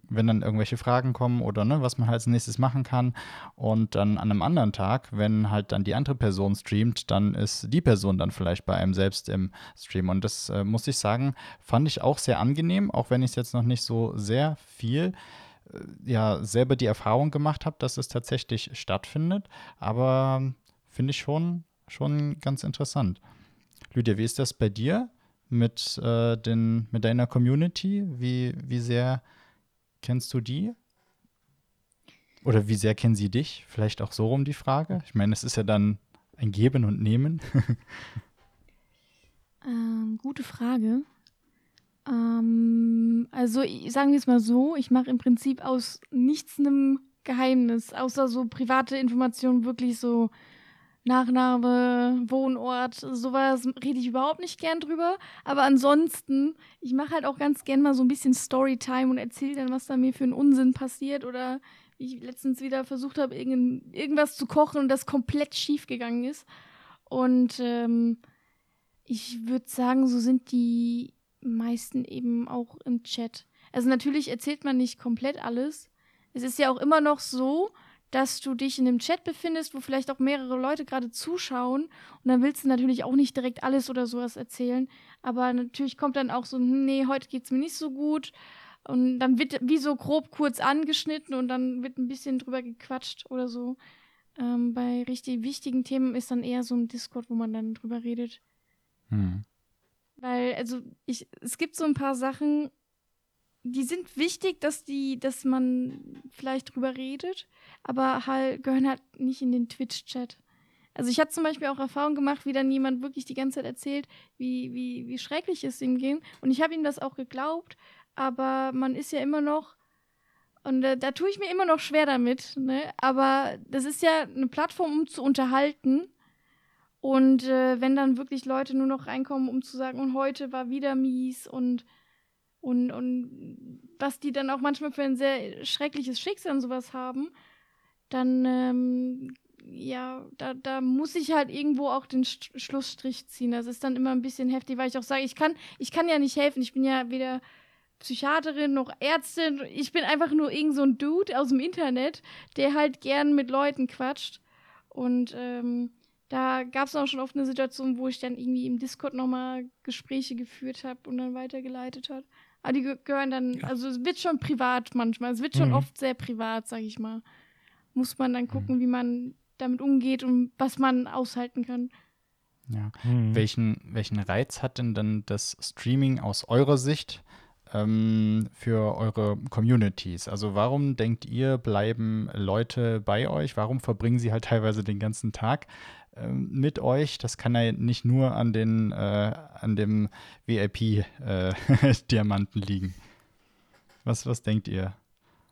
wenn dann irgendwelche Fragen kommen oder ne, was man halt als nächstes machen kann. Und dann an einem anderen Tag, wenn halt dann die andere Person streamt, dann ist die Person dann vielleicht bei einem selbst im Stream. Und das äh, muss ich sagen, fand ich auch sehr angenehm, auch wenn ich es jetzt noch nicht so sehr viel äh, ja selber die Erfahrung gemacht habe, dass es tatsächlich stattfindet. Aber finde ich schon schon ganz interessant. Lydia, wie ist das bei dir mit, äh, den, mit deiner Community? Wie, wie sehr kennst du die? Oder wie sehr kennen sie dich? Vielleicht auch so rum die Frage. Ich meine, es ist ja dann ein Geben und Nehmen. ähm, gute Frage. Ähm, also sagen wir es mal so, ich mache im Prinzip aus nichts einem Geheimnis, außer so private Informationen wirklich so Nachname, Wohnort, sowas rede ich überhaupt nicht gern drüber. Aber ansonsten, ich mache halt auch ganz gern mal so ein bisschen Storytime und erzähle dann, was da mir für einen Unsinn passiert oder wie ich letztens wieder versucht habe, irgend, irgendwas zu kochen und das komplett schief gegangen ist. Und ähm, ich würde sagen, so sind die meisten eben auch im Chat. Also natürlich erzählt man nicht komplett alles. Es ist ja auch immer noch so, dass du dich in einem Chat befindest, wo vielleicht auch mehrere Leute gerade zuschauen. Und dann willst du natürlich auch nicht direkt alles oder sowas erzählen. Aber natürlich kommt dann auch so, hm, nee, heute geht es mir nicht so gut. Und dann wird wie so grob kurz angeschnitten und dann wird ein bisschen drüber gequatscht oder so. Ähm, bei richtig wichtigen Themen ist dann eher so ein Discord, wo man dann drüber redet. Hm. Weil, also, ich, es gibt so ein paar Sachen, die sind wichtig, dass die, dass man vielleicht drüber redet, aber halt gehören halt nicht in den Twitch-Chat. Also ich hatte zum Beispiel auch Erfahrung gemacht, wie dann jemand wirklich die ganze Zeit erzählt, wie, wie, wie schrecklich es ihm ging. Und ich habe ihm das auch geglaubt, aber man ist ja immer noch, und äh, da tue ich mir immer noch schwer damit, ne? Aber das ist ja eine Plattform, um zu unterhalten. Und äh, wenn dann wirklich Leute nur noch reinkommen, um zu sagen, und heute war wieder mies und und, und was die dann auch manchmal für ein sehr schreckliches Schicksal und sowas haben, dann, ähm, ja, da, da muss ich halt irgendwo auch den Sch Schlussstrich ziehen. Das ist dann immer ein bisschen heftig, weil ich auch sage, ich kann, ich kann ja nicht helfen. Ich bin ja weder Psychiaterin noch Ärztin. Ich bin einfach nur irgend so ein Dude aus dem Internet, der halt gern mit Leuten quatscht. Und ähm, da gab es auch schon oft eine Situation, wo ich dann irgendwie im Discord nochmal Gespräche geführt habe und dann weitergeleitet habe. Aber die gehören dann, ja. also es wird schon privat manchmal. Es wird schon mhm. oft sehr privat, sag ich mal. Muss man dann gucken, mhm. wie man damit umgeht und was man aushalten kann. Ja. Mhm. Welchen, welchen Reiz hat denn dann das Streaming aus eurer Sicht ähm, für eure Communities? Also warum denkt ihr, bleiben Leute bei euch? Warum verbringen sie halt teilweise den ganzen Tag? Ähm, mit euch. Das kann ja nicht nur an, den, äh, an dem VIP-Diamanten äh, liegen. Was, was denkt ihr?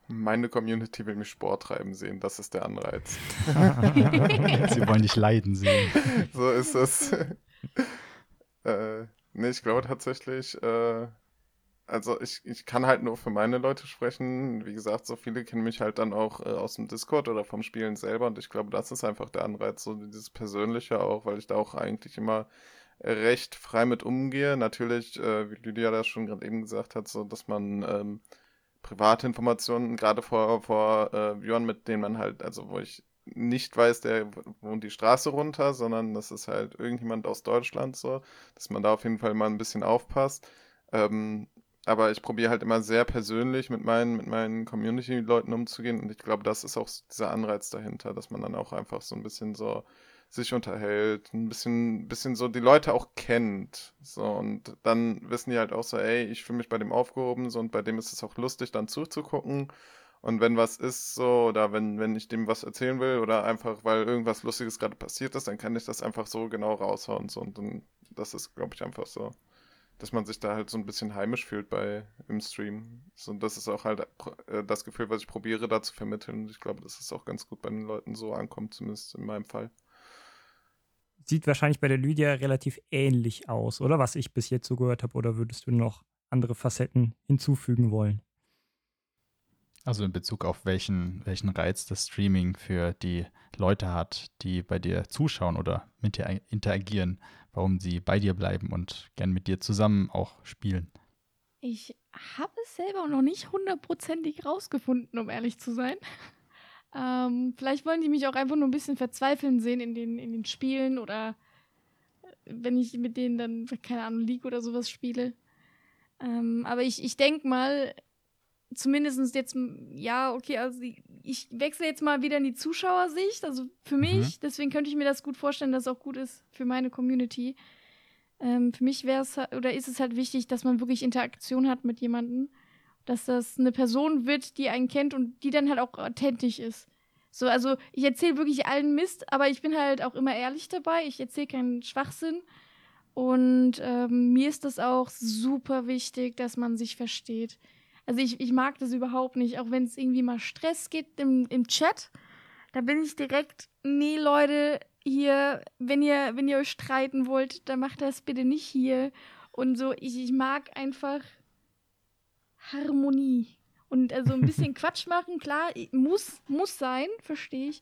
Meine Community will mich Sport treiben sehen, das ist der Anreiz. Sie wollen dich leiden sehen. So ist es. äh, nee, ich glaube tatsächlich, äh, also ich, ich kann halt nur für meine Leute sprechen. Wie gesagt, so viele kennen mich halt dann auch äh, aus dem Discord oder vom Spielen selber und ich glaube, das ist einfach der Anreiz, so dieses Persönliche auch, weil ich da auch eigentlich immer recht frei mit umgehe. Natürlich, äh, wie Lydia das schon gerade eben gesagt hat, so dass man ähm, private Informationen, gerade vor, vor äh, Viewern, mit denen man halt, also wo ich nicht weiß, der wohnt die Straße runter, sondern das ist halt irgendjemand aus Deutschland so, dass man da auf jeden Fall mal ein bisschen aufpasst. Ähm, aber ich probiere halt immer sehr persönlich mit meinen, mit meinen Community-Leuten umzugehen und ich glaube, das ist auch dieser Anreiz dahinter, dass man dann auch einfach so ein bisschen so sich unterhält, ein bisschen, bisschen so die Leute auch kennt. So, und dann wissen die halt auch so, ey, ich fühle mich bei dem aufgehoben, so und bei dem ist es auch lustig, dann zuzugucken. Und wenn was ist, so, oder wenn, wenn ich dem was erzählen will, oder einfach, weil irgendwas Lustiges gerade passiert ist, dann kann ich das einfach so genau raushauen. So, und dann, das ist, glaube ich, einfach so, dass man sich da halt so ein bisschen heimisch fühlt bei im Stream. So, das ist auch halt äh, das Gefühl, was ich probiere, da zu vermitteln. Und ich glaube, dass es auch ganz gut bei den Leuten so ankommt, zumindest in meinem Fall sieht wahrscheinlich bei der Lydia relativ ähnlich aus, oder? Was ich bis jetzt so gehört habe. Oder würdest du noch andere Facetten hinzufügen wollen? Also in Bezug auf welchen, welchen Reiz das Streaming für die Leute hat, die bei dir zuschauen oder mit dir interagieren, warum sie bei dir bleiben und gern mit dir zusammen auch spielen. Ich habe es selber noch nicht hundertprozentig rausgefunden, um ehrlich zu sein. Ähm, vielleicht wollen die mich auch einfach nur ein bisschen verzweifeln sehen in den, in den Spielen oder äh, wenn ich mit denen dann, keine Ahnung, League oder sowas spiele. Ähm, aber ich, ich denke mal, zumindest jetzt, ja, okay, also ich wechsle jetzt mal wieder in die Zuschauersicht, also für mich, mhm. deswegen könnte ich mir das gut vorstellen, dass es auch gut ist für meine Community. Ähm, für mich wäre es oder ist es halt wichtig, dass man wirklich Interaktion hat mit jemandem dass das eine Person wird, die einen kennt und die dann halt auch authentisch ist. So, also ich erzähle wirklich allen Mist, aber ich bin halt auch immer ehrlich dabei. Ich erzähle keinen Schwachsinn. Und ähm, mir ist das auch super wichtig, dass man sich versteht. Also ich, ich mag das überhaupt nicht, auch wenn es irgendwie mal Stress gibt im, im Chat. Da bin ich direkt, nee, Leute, hier, wenn ihr, wenn ihr euch streiten wollt, dann macht das bitte nicht hier. Und so, ich, ich mag einfach Harmonie. Und also ein bisschen Quatsch machen, klar, muss, muss sein, verstehe ich.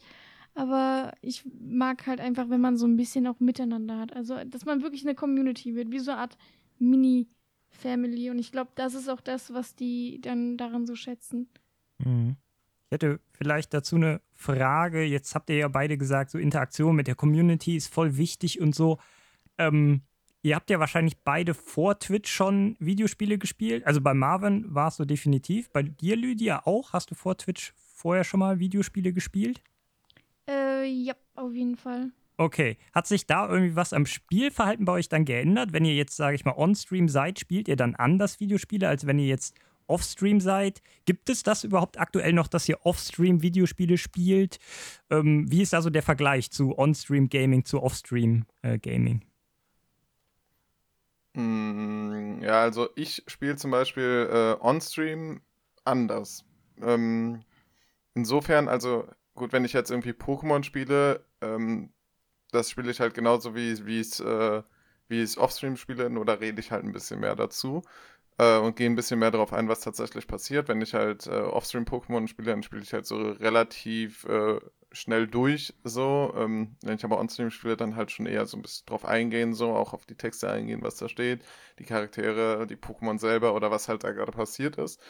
Aber ich mag halt einfach, wenn man so ein bisschen auch miteinander hat. Also, dass man wirklich eine Community wird, wie so eine Art Mini-Family. Und ich glaube, das ist auch das, was die dann daran so schätzen. Mhm. Ich hätte vielleicht dazu eine Frage. Jetzt habt ihr ja beide gesagt, so Interaktion mit der Community ist voll wichtig und so. Ähm, Ihr habt ja wahrscheinlich beide vor Twitch schon Videospiele gespielt. Also bei Marvin war es so definitiv. Bei dir, Lydia, auch? Hast du vor Twitch vorher schon mal Videospiele gespielt? Äh, ja, auf jeden Fall. Okay. Hat sich da irgendwie was am Spielverhalten bei euch dann geändert? Wenn ihr jetzt, sage ich mal, on-stream seid, spielt ihr dann anders Videospiele, als wenn ihr jetzt off-stream seid? Gibt es das überhaupt aktuell noch, dass ihr off-stream Videospiele spielt? Ähm, wie ist also der Vergleich zu on-stream Gaming zu off-stream äh, Gaming? Mm, ja, also ich spiele zum Beispiel äh, on-stream anders. Ähm, insofern, also gut, wenn ich jetzt irgendwie Pokémon spiele, ähm, das spiele ich halt genauso wie, wie es äh, wie ich es Offstream spiele, nur da rede ich halt ein bisschen mehr dazu äh, und gehe ein bisschen mehr darauf ein, was tatsächlich passiert. Wenn ich halt äh, Offstream Pokémon spiele, dann spiele ich halt so relativ äh, schnell durch, so. Ähm, wenn ich aber on-stream spiele, dann halt schon eher so ein bisschen drauf eingehen, so, auch auf die Texte eingehen, was da steht, die Charaktere, die Pokémon selber oder was halt da gerade passiert ist.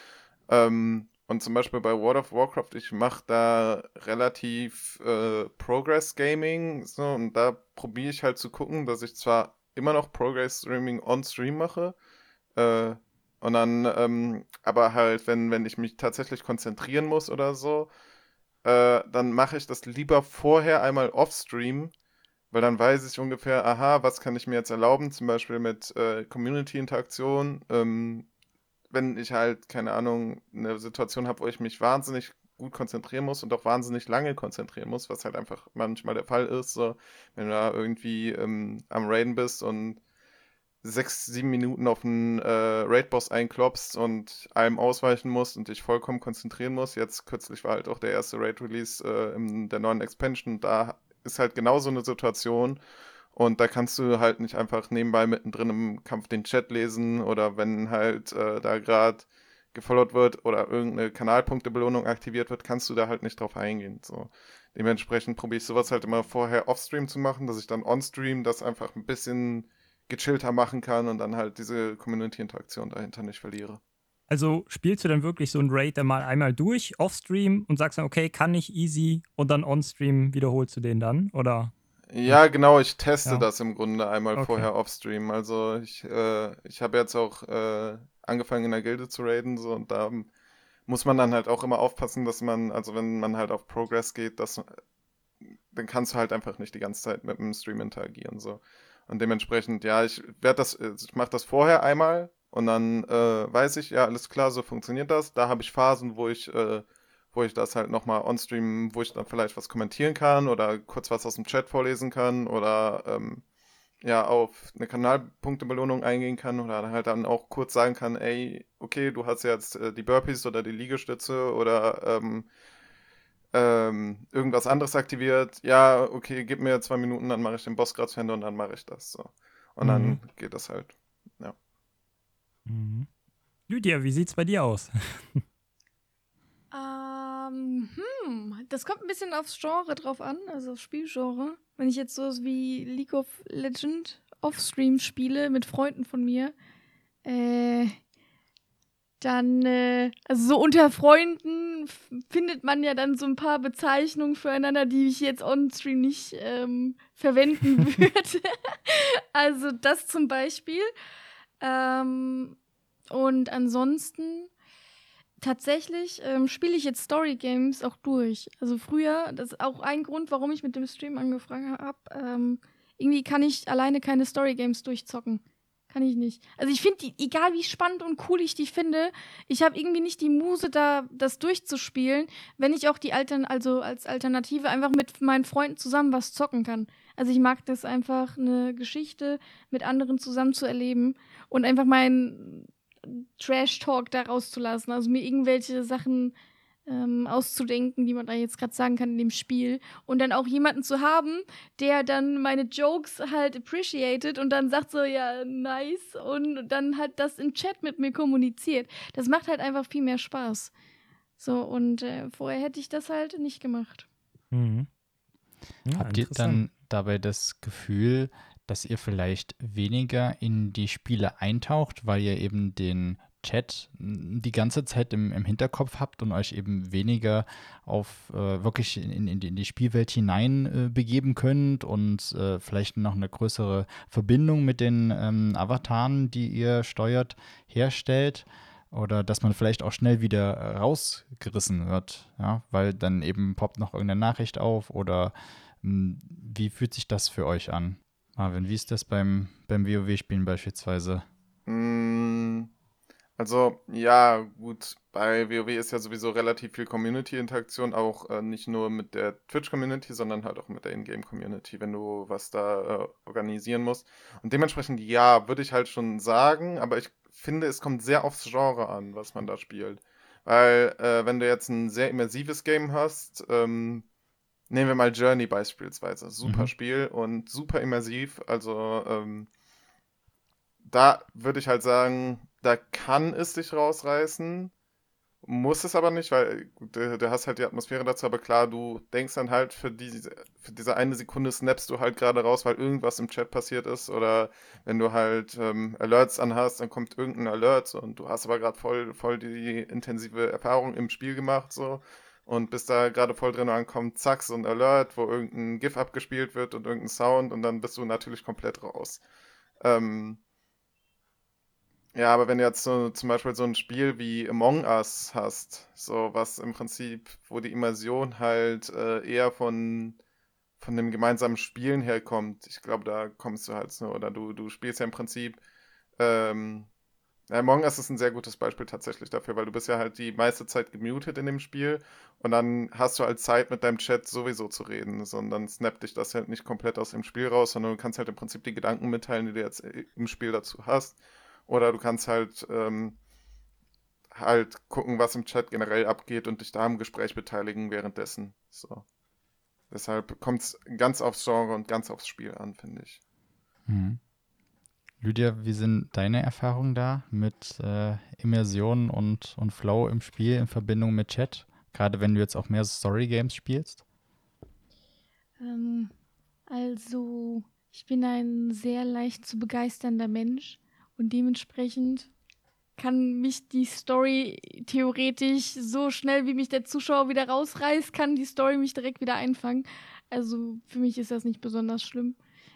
Ähm, und zum Beispiel bei World of Warcraft, ich mache da relativ äh, Progress Gaming, so, und da probiere ich halt zu gucken, dass ich zwar immer noch Progress Streaming on-stream mache, äh, und dann, ähm, aber halt, wenn, wenn ich mich tatsächlich konzentrieren muss oder so, äh, dann mache ich das lieber vorher einmal off-stream, weil dann weiß ich ungefähr, aha, was kann ich mir jetzt erlauben, zum Beispiel mit äh, Community-Interaktion. Ähm, wenn ich halt, keine Ahnung, eine Situation habe, wo ich mich wahnsinnig gut konzentrieren muss und auch wahnsinnig lange konzentrieren muss, was halt einfach manchmal der Fall ist, so, wenn du da irgendwie ähm, am Raiden bist und sechs, sieben Minuten auf einen äh, Raid-Boss einklopst und einem ausweichen musst und dich vollkommen konzentrieren musst. Jetzt kürzlich war halt auch der erste Raid-Release äh, in der neuen Expansion. Da ist halt genau so eine Situation. Und da kannst du halt nicht einfach nebenbei mittendrin im Kampf den Chat lesen oder wenn halt äh, da gerade gefollowt wird oder irgendeine Kanalpunktebelohnung aktiviert wird, kannst du da halt nicht drauf eingehen. So. Dementsprechend probiere ich sowas halt immer vorher off-stream zu machen, dass ich dann on-stream das einfach ein bisschen gechillter machen kann und dann halt diese Community-Interaktion dahinter nicht verliere. Also spielst du dann wirklich so ein Raid dann mal einmal durch, off-stream und sagst dann, okay, kann ich easy und dann on-stream wiederholst du den dann, oder? Ja, genau, ich teste Ja. das im Grunde einmal Okay. vorher off-stream. Also ich, äh, ich habe jetzt auch äh, angefangen in der Gilde zu raiden so und da muss man dann halt auch immer aufpassen, dass man, also wenn man halt auf Progress geht, dass dann kannst du halt einfach nicht die ganze Zeit mit dem Stream interagieren so. Und dementsprechend, ja, ich werde das, äh, ich mache das vorher einmal und dann äh, weiß ich, ja, alles klar, so funktioniert das. Da habe ich Phasen, wo ich, äh, wo ich das halt nochmal on-stream, wo ich dann vielleicht was kommentieren kann oder kurz was aus dem Chat vorlesen kann oder ähm, ja, auf eine Kanalpunktebelohnung eingehen kann oder halt dann auch kurz sagen kann, ey, okay, du hast jetzt äh, die Burpees oder die Liegestütze oder ähm, ähm, irgendwas anderes aktiviert. Ja, okay, gib mir zwei Minuten, dann mache ich den Boss und dann mache ich das so. Und Mhm. dann geht das halt. Mhm. Lydia, wie sieht's bei dir aus? Ähm, hm, das kommt ein bisschen aufs Genre drauf an, also aufs Spielgenre. Wenn ich jetzt so wie League of Legend Offstream spiele mit Freunden von mir, äh, dann, äh, also so unter Freunden findet man ja dann so ein paar Bezeichnungen füreinander, die ich jetzt on-stream nicht ähm, verwenden würde. also das zum Beispiel. Ähm, und ansonsten tatsächlich ähm, spiele ich jetzt Story Games auch durch. Also früher, das ist auch ein Grund, warum ich mit dem Stream angefangen habe. Ähm, irgendwie kann ich alleine keine Story Games durchzocken. Kann ich nicht. Also ich finde, die, egal wie spannend und cool ich die finde, ich habe irgendwie nicht die Muse, da das durchzuspielen, wenn ich auch die Altern, also als Alternative einfach mit meinen Freunden zusammen was zocken kann. Also ich mag das einfach, eine Geschichte mit anderen zusammen zu erleben und einfach meinen Trash-Talk da rauszulassen. Also mir irgendwelche Sachen ähm, auszudenken, die man da jetzt gerade sagen kann in dem Spiel. Und dann auch jemanden zu haben, der dann meine Jokes halt appreciated und dann sagt so, ja, nice. Und dann halt das im Chat mit mir kommuniziert. Das macht halt einfach viel mehr Spaß. So, und äh, vorher hätte ich das halt nicht gemacht. Mhm. Ja, Habt ihr dann dabei das Gefühl, dass ihr vielleicht weniger in die Spiele eintaucht, weil ihr eben den Chat m, die ganze Zeit im, im Hinterkopf habt und euch eben weniger auf äh, wirklich in, in, die, in die Spielwelt hinein äh, begeben könnt und äh, vielleicht noch eine größere Verbindung mit den ähm, Avataren, die ihr steuert, herstellt? Oder dass man vielleicht auch schnell wieder rausgerissen wird, ja, weil dann eben poppt noch irgendeine Nachricht auf oder m, wie fühlt sich das für euch an? Marvin, wie ist das beim, beim WoW-Spielen beispielsweise? Mm, Also, ja, gut, bei WoW ist ja sowieso relativ viel Community-Interaktion, auch äh, nicht nur mit der Twitch-Community, sondern halt auch mit der Ingame-Community, wenn du was da äh, organisieren musst. Und dementsprechend, ja, würde ich halt schon sagen, aber ich finde, es kommt sehr aufs Genre an, was man da spielt. Weil, äh, wenn du jetzt ein sehr immersives Game hast, ähm, nehmen wir mal Journey beispielsweise, super Mhm. Spiel und super immersiv, also, ähm, da würde ich halt sagen, da kann es dich rausreißen, muss es aber nicht, weil du, du hast halt die Atmosphäre dazu, aber klar, du denkst dann halt für diese, für diese eine Sekunde snappst du halt gerade raus, weil irgendwas im Chat passiert ist oder wenn du halt ähm, Alerts anhast, dann kommt irgendein Alert und du hast aber gerade voll, voll die intensive Erfahrung im Spiel gemacht so und bist da gerade voll drin und dann kommt zack so ein Alert, wo irgendein GIF abgespielt wird und irgendein Sound und dann bist du natürlich komplett raus. Ähm, ja, aber wenn du jetzt so zum Beispiel so ein Spiel wie Among Us hast, so was im Prinzip, wo die Immersion halt äh, eher von, von dem gemeinsamen Spielen herkommt, ich glaube, da kommst du halt so, oder du, du spielst ja im Prinzip, ähm, Among Us ist ein sehr gutes Beispiel tatsächlich dafür, weil du bist ja halt die meiste Zeit gemutet in dem Spiel und dann hast du halt Zeit mit deinem Chat sowieso zu reden, sondern snappt dich das halt nicht komplett aus dem Spiel raus, sondern du kannst halt im Prinzip die Gedanken mitteilen, die du jetzt im Spiel dazu hast. Oder du kannst halt ähm, halt gucken, was im Chat generell abgeht und dich da im Gespräch beteiligen währenddessen. So. Deshalb kommt es ganz aufs Genre und ganz aufs Spiel an, finde ich. Mhm. Lydia, wie sind deine Erfahrungen da mit äh, Immersion und, und Flow im Spiel in Verbindung mit Chat? Gerade wenn du jetzt auch mehr Story-Games spielst? Ähm, also, ich bin ein sehr leicht zu begeisternder Mensch und dementsprechend kann mich die Story theoretisch so schnell, wie mich der Zuschauer wieder rausreißt, kann die Story mich direkt wieder einfangen. Also für mich ist das nicht besonders schlimm.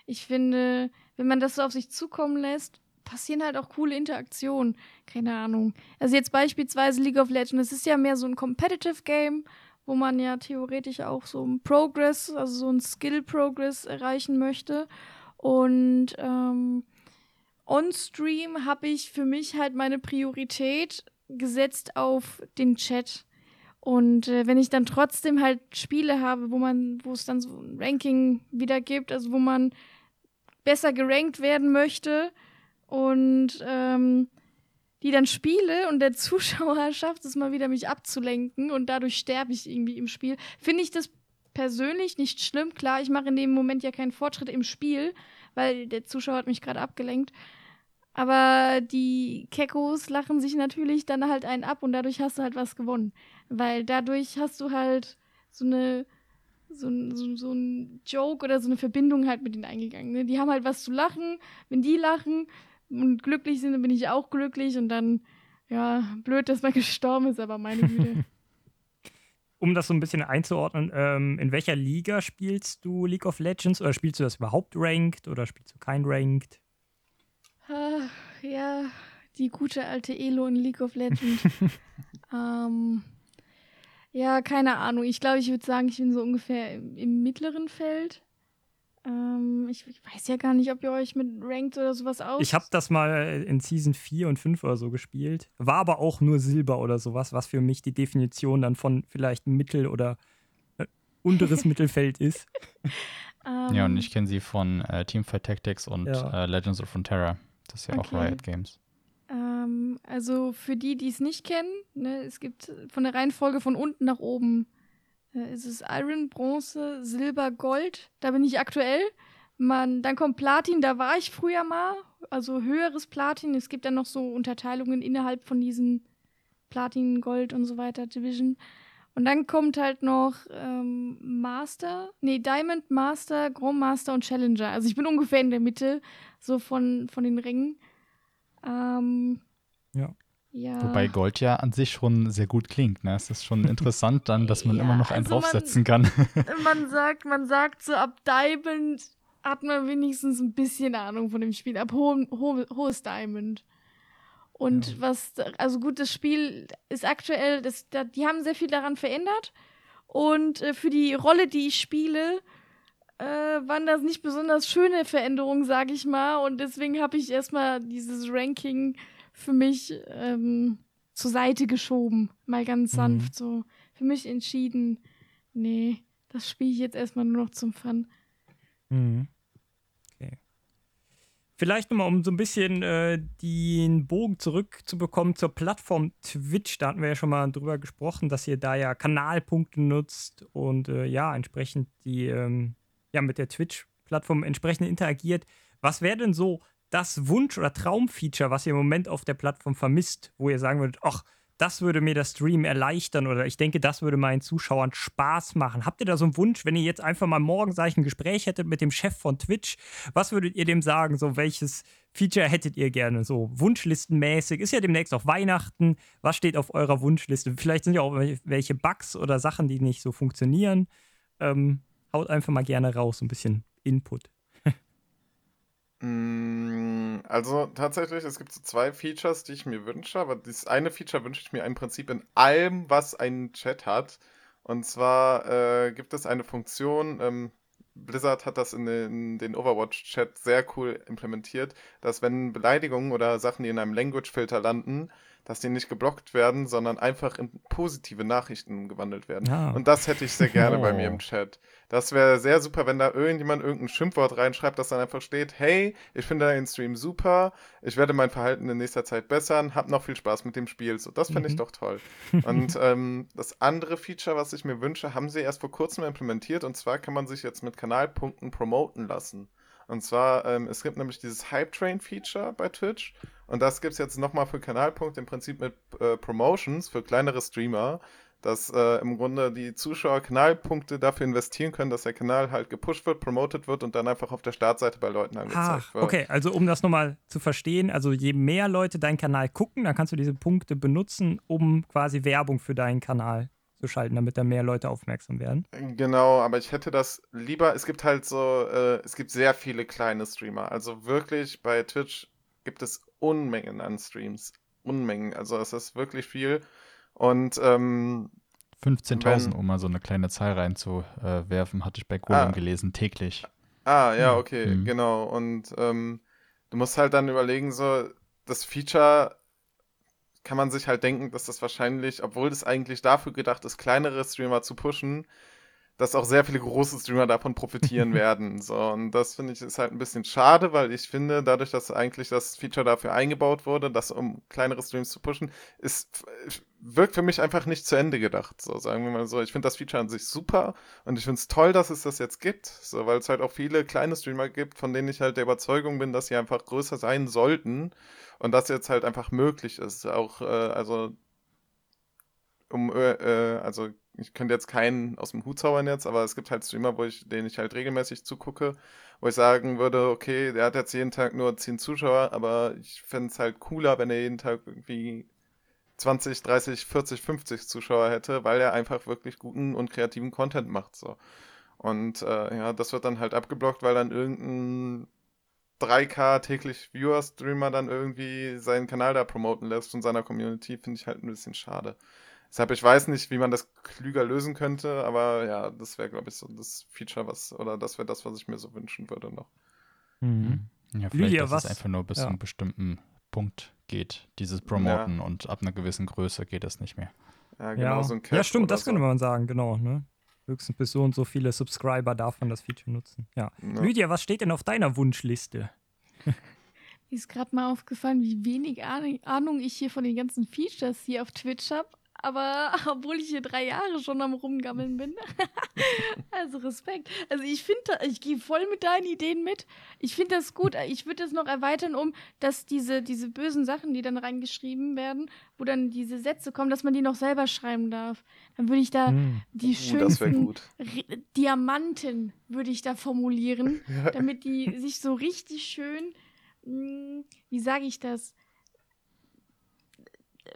Ich finde, wenn man das so auf sich zukommen lässt, passieren halt auch coole Interaktionen. Keine Ahnung. Also jetzt beispielsweise League of Legends, es ist ja mehr so ein Competitive Game, wo man ja theoretisch auch so ein Progress, also so ein Skill Progress erreichen möchte. Und ähm, on-stream habe ich für mich halt meine Priorität gesetzt auf den Chat. Und äh, wenn ich dann trotzdem halt Spiele habe, wo man, wo es dann so ein Ranking wieder gibt, also wo man besser gerankt werden möchte und ähm, die dann spiele und der Zuschauer schafft es mal wieder, mich abzulenken und dadurch sterbe ich irgendwie im Spiel, finde ich das persönlich nicht schlimm. Klar, ich mache in dem Moment ja keinen Fortschritt im Spiel, weil der Zuschauer hat mich gerade abgelenkt. Aber die Kekos lachen sich natürlich dann halt einen ab und dadurch hast du halt was gewonnen. Weil dadurch hast du halt so eine so, so, so ein Joke oder so eine Verbindung halt mit ihnen eingegangen. Ne? Die haben halt was zu lachen. Wenn die lachen und glücklich sind, dann bin ich auch glücklich und dann, ja, blöd, dass man gestorben ist, aber meine Güte. um das so ein bisschen einzuordnen, ähm, in welcher Liga spielst du League of Legends oder spielst du das überhaupt ranked oder spielst du kein ranked? Ach, ja, die gute alte Elo in League of Legends. ähm, ja, keine Ahnung. Ich glaube, ich würde sagen, ich bin so ungefähr im, im mittleren Feld. Ähm, ich, ich, weiß ja gar nicht, ob ihr euch mit Ranked oder sowas aus. Ich habe das mal in Season 4 und 5 oder so gespielt. War aber auch nur Silber oder sowas, was für mich die Definition dann von vielleicht Mittel- oder äh, unteres Mittelfeld ist. ja, und ich kenne sie von äh, Teamfight Tactics und ja. äh, Legends of Frontera. Das ist ja okay. auch Riot Games. Ähm, also für die, die es nicht kennen, ne, es gibt von der Reihenfolge von unten nach oben äh, ist es Iron, Bronze, Silber, Gold. Da bin ich aktuell. Man, dann kommt Platin, da war ich früher mal, also höheres Platin. Es gibt dann noch so Unterteilungen innerhalb von diesen Platin, Gold und so weiter Division. Und dann kommt halt noch ähm, Master, nee, Diamond, Master, Grand Master und Challenger. Also ich bin ungefähr in der Mitte, so von, von den Rängen. Ähm, ja. ja. Wobei Gold ja an sich schon sehr gut klingt. Ne? Es ist schon interessant dann, dass man ja, immer noch einen also draufsetzen man, kann. man sagt, man sagt so ab Diamond hat man wenigstens ein bisschen Ahnung von dem Spiel. Ab ho ho hohes Diamond. Und ja. was, also gut, das Spiel ist aktuell, das, da, die haben sehr viel daran verändert. Und äh, für die Rolle, die ich spiele, äh, waren das nicht besonders schöne Veränderungen, sage ich mal. Und deswegen habe ich erstmal dieses Ranking für mich ähm, zur Seite geschoben. Mal ganz mhm. sanft so. Für mich entschieden, nee, das spiele ich jetzt erstmal nur noch zum Fun. Mhm. Vielleicht nochmal, um so ein bisschen äh, den Bogen zurückzubekommen zur Plattform Twitch. Da hatten wir ja schon mal drüber gesprochen, dass ihr da ja Kanalpunkte nutzt und äh, ja, entsprechend die, ähm, ja, mit der Twitch-Plattform entsprechend interagiert. Was wäre denn so das Wunsch- oder Traumfeature, was ihr im Moment auf der Plattform vermisst, wo ihr sagen würdet, ach, das würde mir das Stream erleichtern oder ich denke, das würde meinen Zuschauern Spaß machen. Habt ihr da so einen Wunsch, wenn ihr jetzt einfach mal morgen, sag ich, ein Gespräch hättet mit dem Chef von Twitch, was würdet ihr dem sagen? So, welches Feature hättet ihr gerne? So wunschlistenmäßig. Ist ja demnächst auch Weihnachten. Was steht auf eurer Wunschliste? Vielleicht sind ja auch welche Bugs oder Sachen, die nicht so funktionieren. Ähm, haut einfach mal gerne raus, ein bisschen Input. Mm, also tatsächlich, es gibt so zwei Features, die ich mir wünsche, aber das eine Feature wünsche ich mir im Prinzip in allem, was einen Chat hat. Und zwar äh, gibt es eine Funktion, ähm, Blizzard hat das in den, den Overwatch-Chat sehr cool implementiert, dass wenn Beleidigungen oder Sachen, die in einem Language-Filter landen, dass die nicht geblockt werden, sondern einfach in positive Nachrichten gewandelt werden. Ah. Und das hätte ich sehr gerne oh. bei mir im oh. Chat. Das wäre sehr super, wenn da irgendjemand irgendein Schimpfwort reinschreibt, das dann einfach steht, hey, ich finde deinen Stream super, ich werde mein Verhalten in nächster Zeit bessern, hab noch viel Spaß mit dem Spiel. So, das finde ich Mhm. doch toll. Und ähm, das andere Feature, was ich mir wünsche, haben sie erst vor kurzem implementiert und zwar kann man sich jetzt mit Kanalpunkten promoten lassen. Und zwar, ähm, es gibt nämlich dieses Hype Train Feature bei Twitch und das gibt es jetzt nochmal für Kanalpunkte im Prinzip mit äh, Promotions für kleinere Streamer, dass äh, im Grunde die Zuschauer Kanalpunkte dafür investieren können, dass der Kanal halt gepusht wird, promotet wird und dann einfach auf der Startseite bei Leuten angezeigt Ach, wird. okay, also um das nochmal zu verstehen, also je mehr Leute deinen Kanal gucken, dann kannst du diese Punkte benutzen, um quasi Werbung für deinen Kanal zu schalten, damit da mehr Leute aufmerksam werden. Genau, aber ich hätte das lieber, es gibt halt so, äh, es gibt sehr viele kleine Streamer. Also wirklich bei Twitch gibt es Unmengen an Streams. Unmengen. Also es ist wirklich viel. Und ähm, 15.000, Wenn- um mal so eine kleine Zahl reinzuwerfen, hatte ich bei Golem Ah. gelesen, täglich. Ah, ja, Hm, okay, hm. genau. Und ähm, du musst halt dann überlegen, so, das Feature kann man sich halt denken, dass das wahrscheinlich, obwohl das eigentlich dafür gedacht ist, kleinere Streamer zu pushen, dass auch sehr viele große Streamer davon profitieren werden. So, und das finde ich ist halt ein bisschen schade, weil ich finde, dadurch, dass eigentlich das Feature dafür eingebaut wurde, das um kleinere Streams zu pushen, ist wirkt für mich einfach nicht zu Ende gedacht. So, sagen wir mal so. Ich finde das Feature an sich super und ich finde es toll, dass es das jetzt gibt. So, weil es halt auch viele kleine Streamer gibt, von denen ich halt der Überzeugung bin, dass sie einfach größer sein sollten und das jetzt halt einfach möglich ist. Auch, äh, also um, äh, äh, also ich könnte jetzt keinen aus dem Hut zaubern jetzt, aber es gibt halt Streamer, wo ich, denen ich halt regelmäßig zugucke, wo ich sagen würde, okay, der hat jetzt jeden Tag nur 10 Zuschauer, aber ich fände es halt cooler, wenn er jeden Tag irgendwie 20, 30, 40, 50 Zuschauer hätte, weil er einfach wirklich guten und kreativen Content macht. So. Und äh, ja, das wird dann halt abgeblockt, weil dann irgendein 3K täglich Viewer-Streamer dann irgendwie seinen Kanal da promoten lässt von seiner Community, finde ich halt ein bisschen schade. Deshalb, ich weiß nicht, wie man das klüger lösen könnte, aber ja, das wäre, glaube ich, so das Feature, was, oder das wäre das, was ich mir so wünschen würde noch. Mhm. Ja, vielleicht, Lydia, dass was- es einfach nur bis ja. zu einem bestimmten Punkt geht, dieses Promoten und ab einer gewissen Größe geht es nicht mehr. Ja, genau, Ja. so ein Cap ja, stimmt, das so. könnte man sagen, genau. Ne? Höchstens bis so und so viele Subscriber darf man das Feature nutzen. Ja. Ja. Lydia, was steht denn auf deiner Wunschliste? Mir ist gerade mal aufgefallen, wie wenig Ahn- Ahnung ich hier von den ganzen Features hier auf Twitch habe. Aber obwohl ich hier drei Jahre schon am Rumgammeln bin. also Respekt. Also ich finde, ich gehe voll mit deinen Ideen mit. Ich finde das gut. Ich würde das noch erweitern, um, dass diese, diese bösen Sachen, die dann reingeschrieben werden, wo dann diese Sätze kommen, dass man die noch selber schreiben darf. Dann würde ich da Hm. die das wäre schönsten Diamanten, würde ich da formulieren damit die sich so richtig schön, mh, wie sage ich das,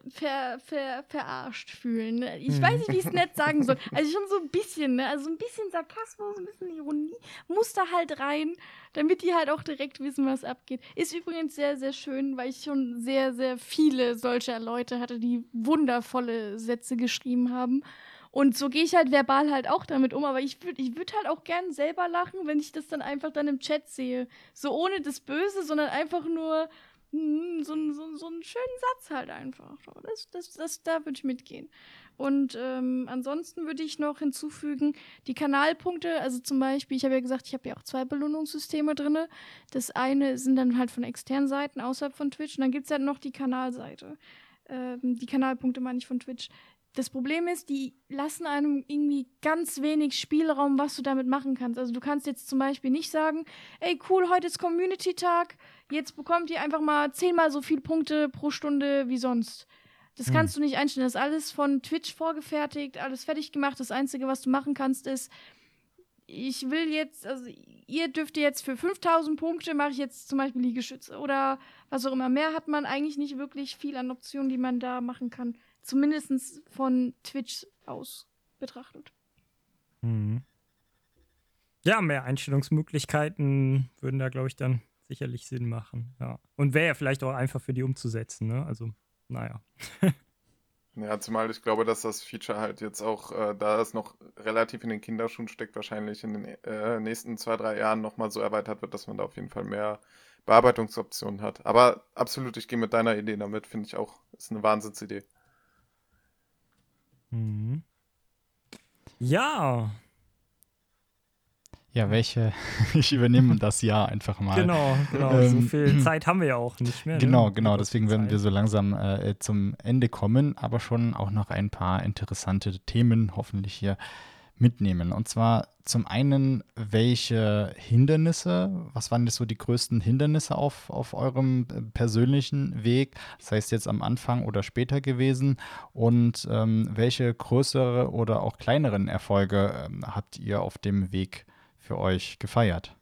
ver, ver, verarscht fühlen. ne? Ich Mhm. weiß nicht, wie ich es nett sagen soll. Also schon so ein bisschen, ne? Also ein bisschen Sarkasmus, ein bisschen Ironie muss da halt rein, damit die halt auch direkt wissen, was abgeht. Ist übrigens sehr, sehr schön, weil ich schon sehr, sehr viele solcher Leute hatte, die wundervolle Sätze geschrieben haben. Und so gehe ich halt verbal halt auch damit um, aber ich würde ich würd halt auch gern selber lachen, wenn ich das dann einfach dann im Chat sehe. So ohne das Böse, sondern einfach nur hm, so, ein- so, so einen schönen Satz halt einfach. So, Das, das, das, da würde ich mitgehen. Und ähm, ansonsten würde ich noch hinzufügen, die Kanalpunkte, also zum Beispiel, ich habe ja gesagt, ich habe ja auch zwei Belohnungssysteme drin. Das eine sind dann halt von externen Seiten außerhalb von Twitch und dann gibt es halt noch die Kanalseite. Ähm, die Kanalpunkte meine ich von Twitch. Das Problem ist, die lassen einem irgendwie ganz wenig Spielraum, was du damit machen kannst. Also du kannst jetzt zum Beispiel nicht sagen, ey cool, heute ist Community-Tag, jetzt bekommt ihr einfach mal zehnmal so viele Punkte pro Stunde wie sonst. Das Hm. kannst du nicht einstellen. Das ist alles von Twitch vorgefertigt, alles fertig gemacht. Das Einzige, was du machen kannst, ist, ich will jetzt, also ihr dürft jetzt für 5000 Punkte, mache ich jetzt zum Beispiel Liegestütze oder was auch immer. Mehr hat man eigentlich nicht wirklich viel an Optionen, die man da machen kann. Zumindest von Twitch aus betrachtet. Mhm. Ja, mehr Einstellungsmöglichkeiten würden da, glaube ich, dann sicherlich Sinn machen. Ja. Und wäre ja vielleicht auch einfach für die umzusetzen, ne? Also, naja. Ja, zumal ich glaube, dass das Feature halt jetzt auch, äh, da es noch relativ in den Kinderschuhen steckt, wahrscheinlich in den äh, nächsten zwei, drei Jahren nochmal so erweitert wird, dass man da auf jeden Fall mehr Bearbeitungsoptionen hat. Aber absolut, ich gehe mit deiner Idee damit, finde ich auch, ist eine Wahnsinnsidee. Mhm. Ja. Ja, welche? Ich übernehme das Jahr einfach mal. Genau, genau. Ähm, so viel Zeit haben wir ja auch nicht mehr. Genau, ne? genau. Die Deswegen werden wir so langsam äh, zum Ende kommen, aber schon auch noch ein paar interessante Themen hoffentlich hier mitnehmen. Und zwar zum einen, welche Hindernisse, was waren jetzt so die größten Hindernisse auf, auf eurem äh, persönlichen Weg, das heißt jetzt am Anfang oder später gewesen und ähm, welche größere oder auch kleineren Erfolge ähm, habt ihr auf dem Weg für euch gefeiert?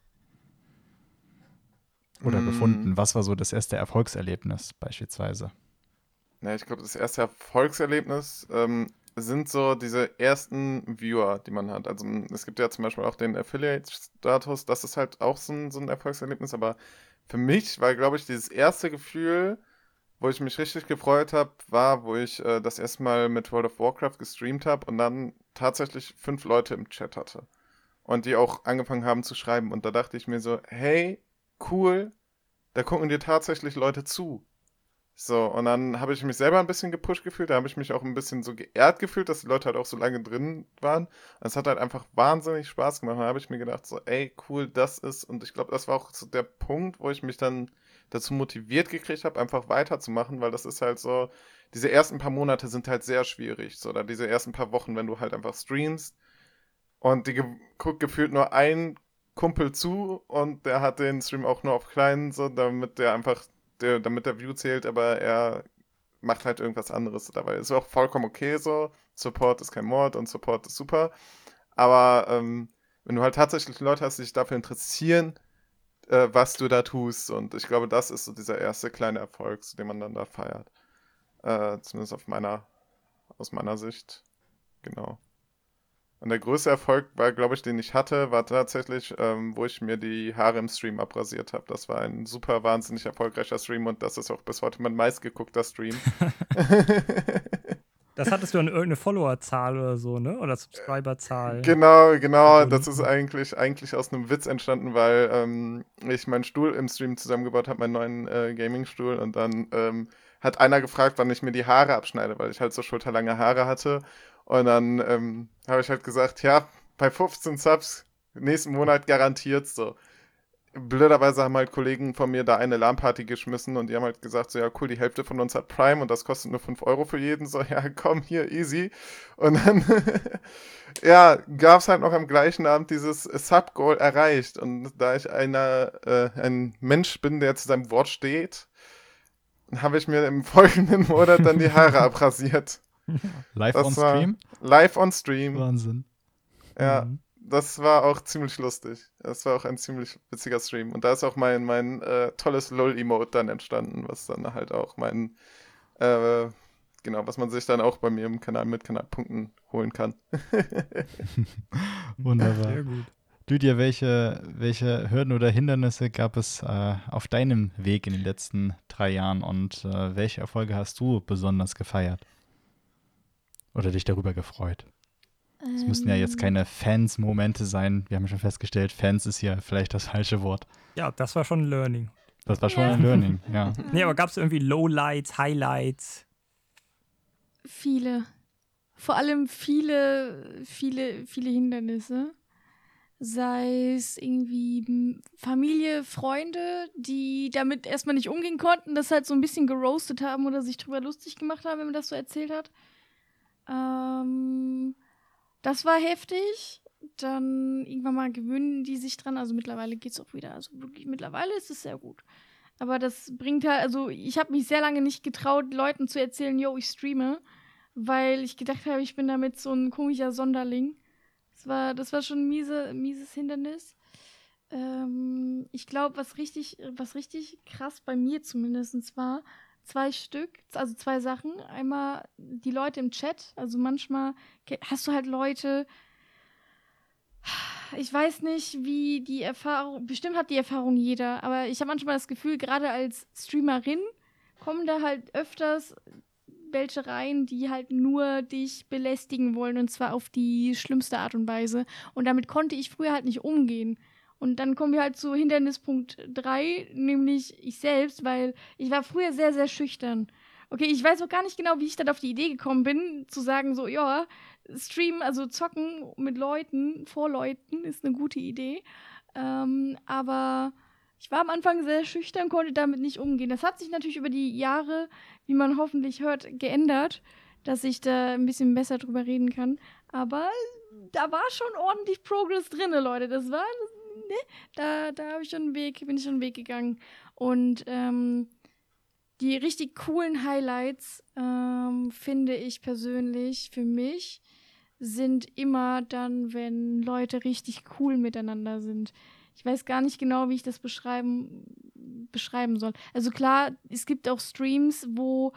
Oder Mm. gefunden? Was war so das erste Erfolgserlebnis beispielsweise? Ja, ich glaube, das erste Erfolgserlebnis ähm, sind so diese ersten Viewer, die man hat. Also m, es gibt ja zum Beispiel auch den Affiliate-Status, das ist halt auch so ein, so ein Erfolgserlebnis, aber für mich war, glaube ich, dieses erste Gefühl, wo ich mich richtig gefreut habe, war, wo ich äh, das erste Mal mit World of Warcraft gestreamt habe und dann tatsächlich fünf Leute im Chat hatte. Und die auch angefangen haben zu schreiben. Und da dachte ich mir so, hey, cool, da gucken dir tatsächlich Leute zu. So, und dann habe ich mich selber ein bisschen gepusht gefühlt, da habe ich mich auch ein bisschen so geehrt gefühlt, dass die Leute halt auch so lange drin waren. Und es hat halt einfach wahnsinnig Spaß gemacht. Da habe ich mir gedacht, so, ey, cool, das ist, und ich glaube, das war auch so der Punkt, wo ich mich dann dazu motiviert gekriegt habe, einfach weiterzumachen, weil das ist halt so, diese ersten paar Monate sind halt sehr schwierig, so, oder diese ersten paar Wochen, wenn du halt einfach streamst und die guckt gefühlt nur ein Kumpel zu und der hat den Stream auch nur auf kleinen, so, damit der einfach, der, damit der View zählt, aber er macht halt irgendwas anderes dabei. Ist auch vollkommen okay so. Support ist kein Mord und Support ist super. Aber ähm, wenn du halt tatsächlich Leute hast, die sich dafür interessieren, äh, was du da tust, und ich glaube, das ist so dieser erste kleine Erfolg, den man dann da feiert. Äh, zumindest auf meiner, aus meiner Sicht. Genau. Und der größte Erfolg war, glaube ich, den ich hatte, war tatsächlich, ähm, wo ich mir die Haare im Stream abrasiert habe. Das war ein super wahnsinnig erfolgreicher Stream und das ist auch bis heute mein meistgeguckter Stream. Das hattest du an irgendeine Followerzahl oder so, ne? Oder Subscriberzahl. Genau, genau. Das ist eigentlich, eigentlich aus einem Witz entstanden, weil ähm, ich meinen Stuhl im Stream zusammengebaut habe, meinen neuen äh, Gaming-Stuhl. Und dann ähm, hat einer gefragt, wann ich mir die Haare abschneide, weil ich halt so schulterlange Haare hatte. Und dann ähm, habe ich halt gesagt, ja, bei 15 Subs nächsten Monat garantiert so. Blöderweise haben halt Kollegen von mir da eine LAN-Party geschmissen und die haben halt gesagt, so ja cool, die Hälfte von uns hat Prime und das kostet nur 5 Euro für jeden. So, ja, komm hier, easy. Und dann, ja, gab es halt noch am gleichen Abend dieses Sub-Goal erreicht. Und da ich einer, äh, ein Mensch bin, der zu seinem Wort steht, habe ich mir im folgenden Monat dann die Haare abrasiert. Live Das on Stream? Live on Stream. Wahnsinn. Ja, Mhm. das war auch ziemlich lustig. Das war auch ein ziemlich witziger Stream. Und da ist auch mein, mein äh, tolles LOL-Emote dann entstanden, was dann halt auch mein, äh, genau, was man sich dann auch bei mir im Kanal mit Kanalpunkten holen kann. Wunderbar. Sehr gut. Lydia, welche, welche Hürden oder Hindernisse gab es äh, auf deinem Weg in den letzten drei Jahren und äh, welche Erfolge hast du besonders gefeiert? Oder dich darüber gefreut? Es müssen ja jetzt keine Fans-Momente sein. Wir haben schon festgestellt, Fans ist hier vielleicht das falsche Wort. Ja, das war schon ein Learning. Das war schon Ja. ein Learning, ja. Nee, aber gab es irgendwie Lowlights, Highlights? Viele. Vor allem viele, viele, viele Hindernisse. Sei es irgendwie Familie, Freunde, die damit erstmal nicht umgehen konnten, das halt so ein bisschen geroastet haben oder sich drüber lustig gemacht haben, wenn man das so erzählt hat. Ähm, das war heftig. Dann irgendwann mal gewöhnen die sich dran. Also mittlerweile geht es auch wieder. Also wirklich, mittlerweile ist es sehr gut. Aber das bringt halt, also ich habe mich sehr lange nicht getraut, Leuten zu erzählen, yo, ich streame, weil ich gedacht habe, ich bin damit so ein komischer Sonderling. Das war, das war schon ein miese, mieses Hindernis. Ähm, ich glaube, was richtig, was richtig krass bei mir zumindest war, zwei Stück, also zwei Sachen. Einmal die Leute im Chat, also manchmal hast du halt Leute, ich weiß nicht, wie die Erfahrung, bestimmt hat die Erfahrung jeder, aber ich habe manchmal das Gefühl, gerade als Streamerin kommen da halt öfters welche rein, die halt nur dich belästigen wollen und zwar auf die schlimmste Art und Weise. Und damit konnte ich früher halt nicht umgehen. Und dann kommen wir halt zu Hindernispunkt 3, nämlich ich selbst, weil ich war früher sehr, sehr schüchtern. Okay, ich weiß auch gar nicht genau, wie ich dann auf die Idee gekommen bin, zu sagen, so, ja, Stream, also zocken mit Leuten, vor Leuten, ist eine gute Idee. Ähm, aber ich war am Anfang sehr schüchtern, konnte damit nicht umgehen. Das hat sich natürlich über die Jahre, wie man hoffentlich hört, geändert, dass ich da ein bisschen besser drüber reden kann. Aber da war schon ordentlich Progress drin, Leute. Das war, ne, da, da habe ich schon einen Weg, bin ich schon einen Weg gegangen. Und ähm, die richtig coolen Highlights, ähm, finde ich persönlich für mich, sind immer dann, wenn Leute richtig cool miteinander sind. Ich weiß gar nicht genau, wie ich das beschreiben, beschreiben soll. Also klar, es gibt auch Streams, wo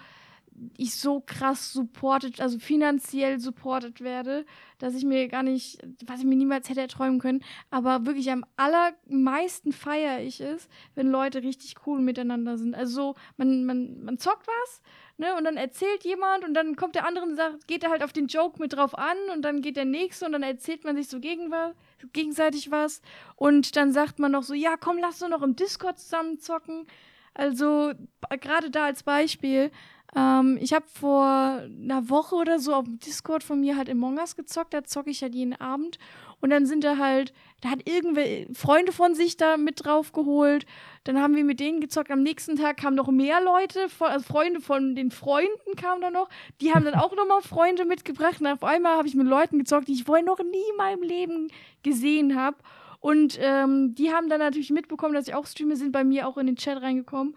ich so krass supported, also finanziell supported werde, dass ich mir gar nicht, was ich mir niemals hätte erträumen können. Aber wirklich am allermeisten feiere ich es, wenn Leute richtig cool miteinander sind. Also man, man, man zockt was, ne, und dann erzählt jemand und dann kommt der andere und sagt, geht er halt auf den Joke mit drauf an und dann geht der nächste und dann erzählt man sich so gegenseitig was und dann sagt man noch so, ja, komm, lass doch noch im Discord zusammen zocken. Also gerade da als Beispiel, ähm, ich habe vor einer Woche oder so auf dem Discord von mir halt Among Us gezockt. Da zocke ich halt jeden Abend. Und dann sind da halt, da hat irgendwelche Freunde von sich da mit drauf geholt. Dann haben wir mit denen gezockt. Am nächsten Tag kamen noch mehr Leute, also Freunde von den Freunden kamen da noch. Die haben dann auch nochmal Freunde mitgebracht. Und auf einmal habe ich mit Leuten gezockt, die ich vorher noch nie in meinem Leben gesehen habe. Und ähm, die haben dann natürlich mitbekommen, dass ich auch streame, sind bei mir auch in den Chat reingekommen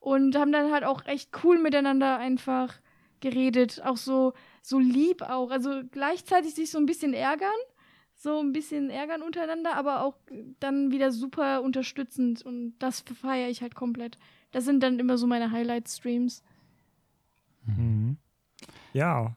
und haben dann halt auch echt cool miteinander einfach geredet, auch so so lieb auch, also gleichzeitig sich so ein bisschen ärgern, so ein bisschen ärgern untereinander, aber auch dann wieder super unterstützend und das feiere ich halt komplett. Das sind dann immer so meine Highlight Streams. Mhm. Ja,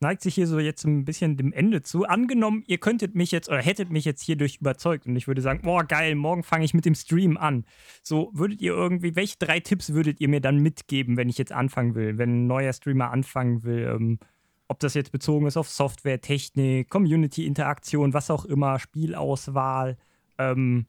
neigt sich hier so jetzt ein bisschen dem Ende zu. Angenommen, ihr könntet mich jetzt oder hättet mich jetzt hierdurch überzeugt und ich würde sagen, boah, geil, morgen fange ich mit dem Stream an. So, würdet ihr irgendwie, welche drei Tipps würdet ihr mir dann mitgeben, wenn ich jetzt anfangen will, wenn ein neuer Streamer anfangen will? Ähm, ob das jetzt bezogen ist auf Software, Technik, Community-Interaktion, was auch immer, Spielauswahl. Ähm,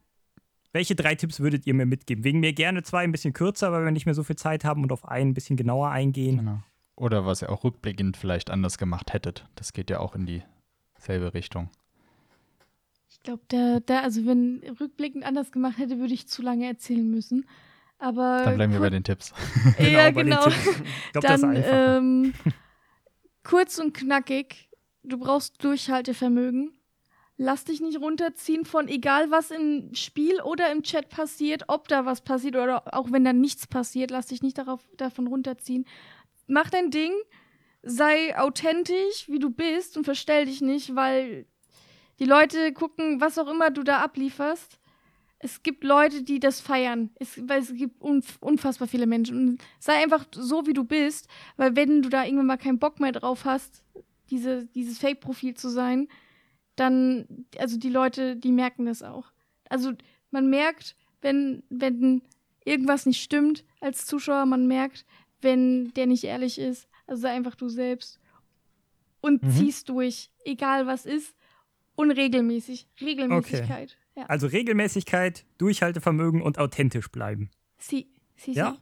welche drei Tipps würdet ihr mir mitgeben? Wegen mir gerne zwei ein bisschen kürzer, weil wir nicht mehr so viel Zeit haben und auf einen ein bisschen genauer eingehen. Genau. Oder was ihr auch rückblickend vielleicht anders gemacht hättet. Das geht ja auch in dieselbe Richtung. Ich glaube, da, da, also wenn rückblickend anders gemacht hätte, würde ich zu lange erzählen müssen. Aber Dann bleiben wir bei den Tipps. ja, genau. genau. Ich glaub, Dann, das ähm, kurz und knackig. Du brauchst Durchhaltevermögen. Lass dich nicht runterziehen von egal was im Spiel oder im Chat passiert, ob da was passiert oder auch wenn da nichts passiert, lass dich nicht darauf, davon runterziehen, mach dein Ding, sei authentisch, wie du bist und verstell dich nicht, weil die Leute gucken, was auch immer du da ablieferst. Es gibt Leute, die das feiern. Es, weil es gibt unfassbar viele Menschen. Und sei einfach so, wie du bist, weil wenn du da irgendwann mal keinen Bock mehr drauf hast, diese, dieses Fake-Profil zu sein, dann, also die Leute, die merken das auch. Also man merkt, wenn, wenn irgendwas nicht stimmt als Zuschauer, man merkt, wenn der nicht ehrlich ist. Also sei einfach du selbst. Und mhm. ziehst durch, egal was ist. Und regelmäßig. Regelmäßigkeit. Okay. Ja. Also Regelmäßigkeit, Durchhaltevermögen und authentisch bleiben. Sie, sie, ja?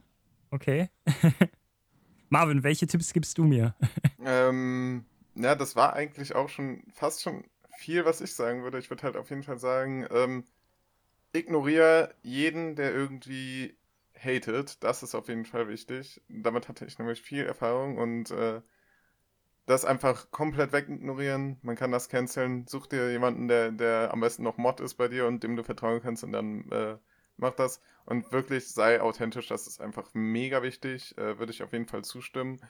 Okay. Marvin, welche Tipps gibst du mir? ähm, ja, das war eigentlich auch schon fast schon viel, was ich sagen würde. Ich würde halt auf jeden Fall sagen, ähm, ignoriere jeden, der irgendwie hatet. Das ist auf jeden Fall wichtig. Damit hatte ich nämlich viel Erfahrung und äh, das einfach komplett wegignorieren. Man kann das canceln. Such dir jemanden, der, der am besten noch Mod ist bei dir und dem du vertrauen kannst und dann äh, mach das. Und wirklich sei authentisch. Das ist einfach mega wichtig. Äh, Würde ich auf jeden Fall zustimmen.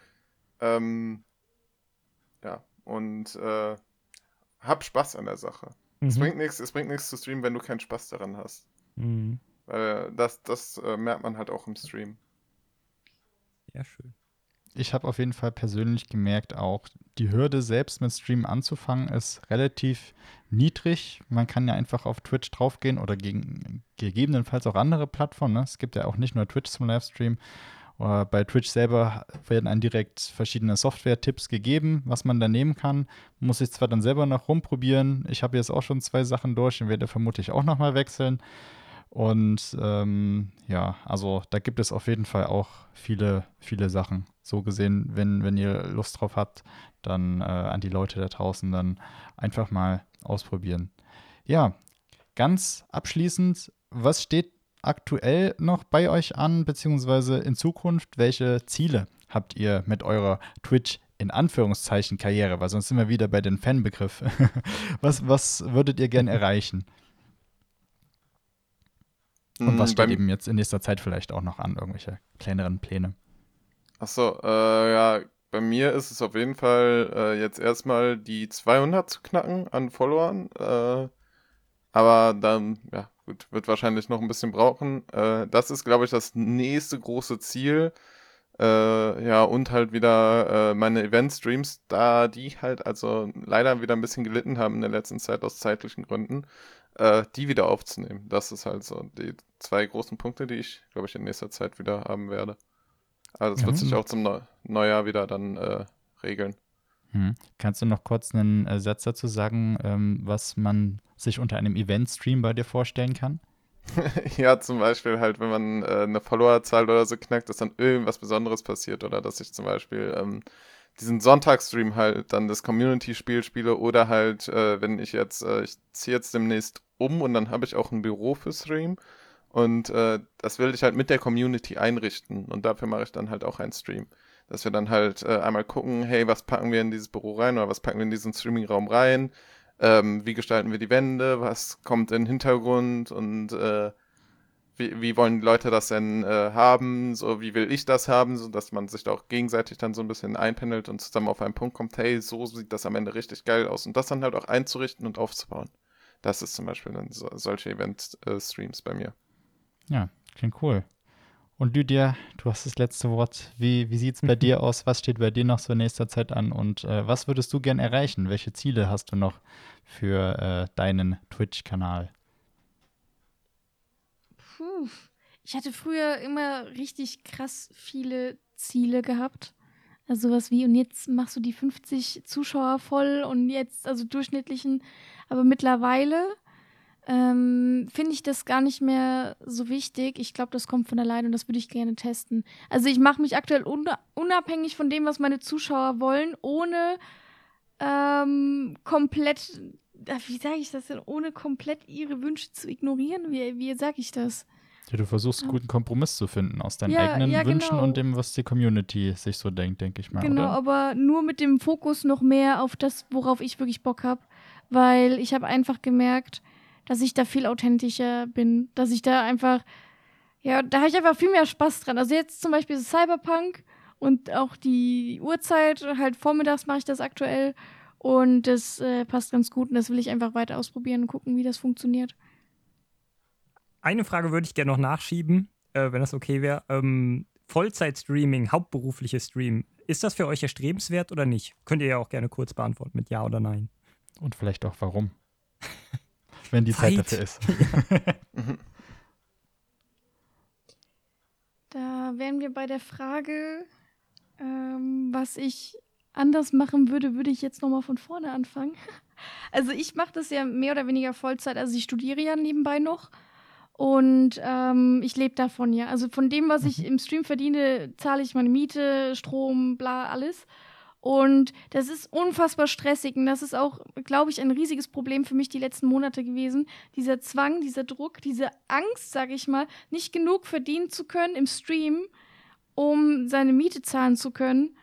Ähm, ja, und äh, hab Spaß an der Sache. Mhm. Es bringt nichts, es bringt nichts zu streamen, wenn du keinen Spaß daran hast. Mhm. Weil das, das äh, merkt man halt auch im Stream. Ja, schön. Ich habe auf jeden Fall persönlich gemerkt, auch die Hürde selbst mit Stream anzufangen ist relativ niedrig. Man kann ja einfach auf Twitch draufgehen oder gegen, gegebenenfalls auch andere Plattformen. Ne? Es gibt ja auch nicht nur Twitch zum Livestream. Oder bei Twitch selber werden einem direkt verschiedene Software-Tipps gegeben, was man da nehmen kann. Muss ich zwar dann selber noch rumprobieren. Ich habe jetzt auch schon zwei Sachen durch und werde vermutlich auch nochmal wechseln. Und ähm, ja, also da gibt es auf jeden Fall auch viele, viele Sachen. So gesehen, wenn, wenn ihr Lust drauf habt, dann äh, an die Leute da draußen dann einfach mal ausprobieren. Ja, ganz abschließend, was steht aktuell noch bei euch an, beziehungsweise in Zukunft? Welche Ziele habt ihr mit eurer Twitch in Anführungszeichen Karriere? Weil sonst sind wir wieder bei den Fanbegriff. was, was würdet ihr gern erreichen? Und was mm, steht eben jetzt in nächster Zeit vielleicht auch noch an, irgendwelche kleineren Pläne? Achso, äh, ja, bei mir ist es auf jeden Fall äh, jetzt erstmal die 200 zu knacken an Followern. Äh, aber dann, ja, gut, wird wahrscheinlich noch ein bisschen brauchen. Äh, das ist, glaube ich, das nächste große Ziel. Äh, ja, und halt wieder äh, meine Event-Streams, da die halt also leider wieder ein bisschen gelitten haben in der letzten Zeit aus zeitlichen Gründen äh, die wieder aufzunehmen. Das ist halt so die zwei großen Punkte, die ich, glaube ich, in nächster Zeit wieder haben werde. Also es ja. wird sich auch zum Neu Neujahr wieder dann äh, regeln. Hm. Kannst du noch kurz einen äh, Satz dazu sagen, ähm, was man sich unter einem Event-Stream bei dir vorstellen kann? ja, zum Beispiel halt, wenn man äh, eine Followerzahl oder so knackt, dass dann irgendwas Besonderes passiert oder dass ich zum Beispiel ähm, diesen Sonntagsstream halt dann das Community-Spiel spiele oder halt, äh, wenn ich jetzt, äh, ich ziehe jetzt demnächst um und dann habe ich auch ein Büro für Stream. Und äh, das will ich halt mit der Community einrichten. Und dafür mache ich dann halt auch einen Stream. Dass wir dann halt äh, einmal gucken, hey, was packen wir in dieses Büro rein oder was packen wir in diesen Streaming-Raum rein, ähm, wie gestalten wir die Wände, was kommt in den Hintergrund? Und äh, wie, wie wollen die Leute das denn äh, haben, so wie will ich das haben, so dass man sich da auch gegenseitig dann so ein bisschen einpendelt und zusammen auf einen Punkt kommt, hey, so sieht das am Ende richtig geil aus. Und das dann halt auch einzurichten und aufzubauen. Das ist zum Beispiel dann so, solche Event-Streams bei mir. Ja, klingt cool. Und Lydia, du hast das letzte Wort. Wie, wie sieht es bei dir aus? Was steht bei dir noch so in nächster Zeit an? Und äh, was würdest du gern erreichen? Welche Ziele hast du noch für äh, deinen Twitch-Kanal? Puh. Ich hatte früher immer richtig krass viele Ziele gehabt. Also sowas wie, und jetzt machst du die 50 Zuschauer voll und jetzt, also durchschnittlichen. Aber mittlerweile ähm, finde ich das gar nicht mehr so wichtig. Ich glaube, das kommt von alleine und das würde ich gerne testen. Also ich mache mich aktuell unabhängig von dem, was meine Zuschauer wollen, ohne ähm, komplett wie sage ich das denn, ohne komplett ihre Wünsche zu ignorieren? Wie, wie sage ich das? Ja, du versuchst, einen guten Kompromiss zu finden aus deinen ja, eigenen ja, Wünschen genau. und dem, was die Community sich so denkt, denke ich mal. Genau, oder? aber nur mit dem Fokus noch mehr auf das, worauf ich wirklich Bock habe. Weil ich habe einfach gemerkt, dass ich da viel authentischer bin. Dass ich da einfach, ja, da habe ich einfach viel mehr Spaß dran. Also jetzt zum Beispiel Cyberpunk und auch die Uhrzeit, halt vormittags mache ich das aktuell. Und das äh, passt ganz gut und das will ich einfach weiter ausprobieren und gucken, wie das funktioniert. Eine Frage würde ich gerne noch nachschieben, äh, wenn das okay wäre. Ähm, Vollzeit-Streaming, hauptberufliches Stream, ist das für euch erstrebenswert oder nicht? Könnt ihr ja auch gerne kurz beantworten mit Ja oder Nein. Und vielleicht auch warum. wenn die Zeit, Zeit dafür ist. da wären wir bei der Frage, ähm, was ich anders machen würde, würde ich jetzt nochmal von vorne anfangen. Also ich mache das ja mehr oder weniger Vollzeit. Also ich studiere ja nebenbei noch. Und ähm, ich lebe davon, ja. Also von dem, was ich mhm. im Stream verdiene, zahle ich meine Miete, Strom, bla, alles. Und das ist unfassbar stressig. Und das ist auch, glaube ich, ein riesiges Problem für mich die letzten Monate gewesen. Dieser Zwang, dieser Druck, diese Angst, sage ich mal, nicht genug verdienen zu können im Stream, um seine Miete zahlen zu können.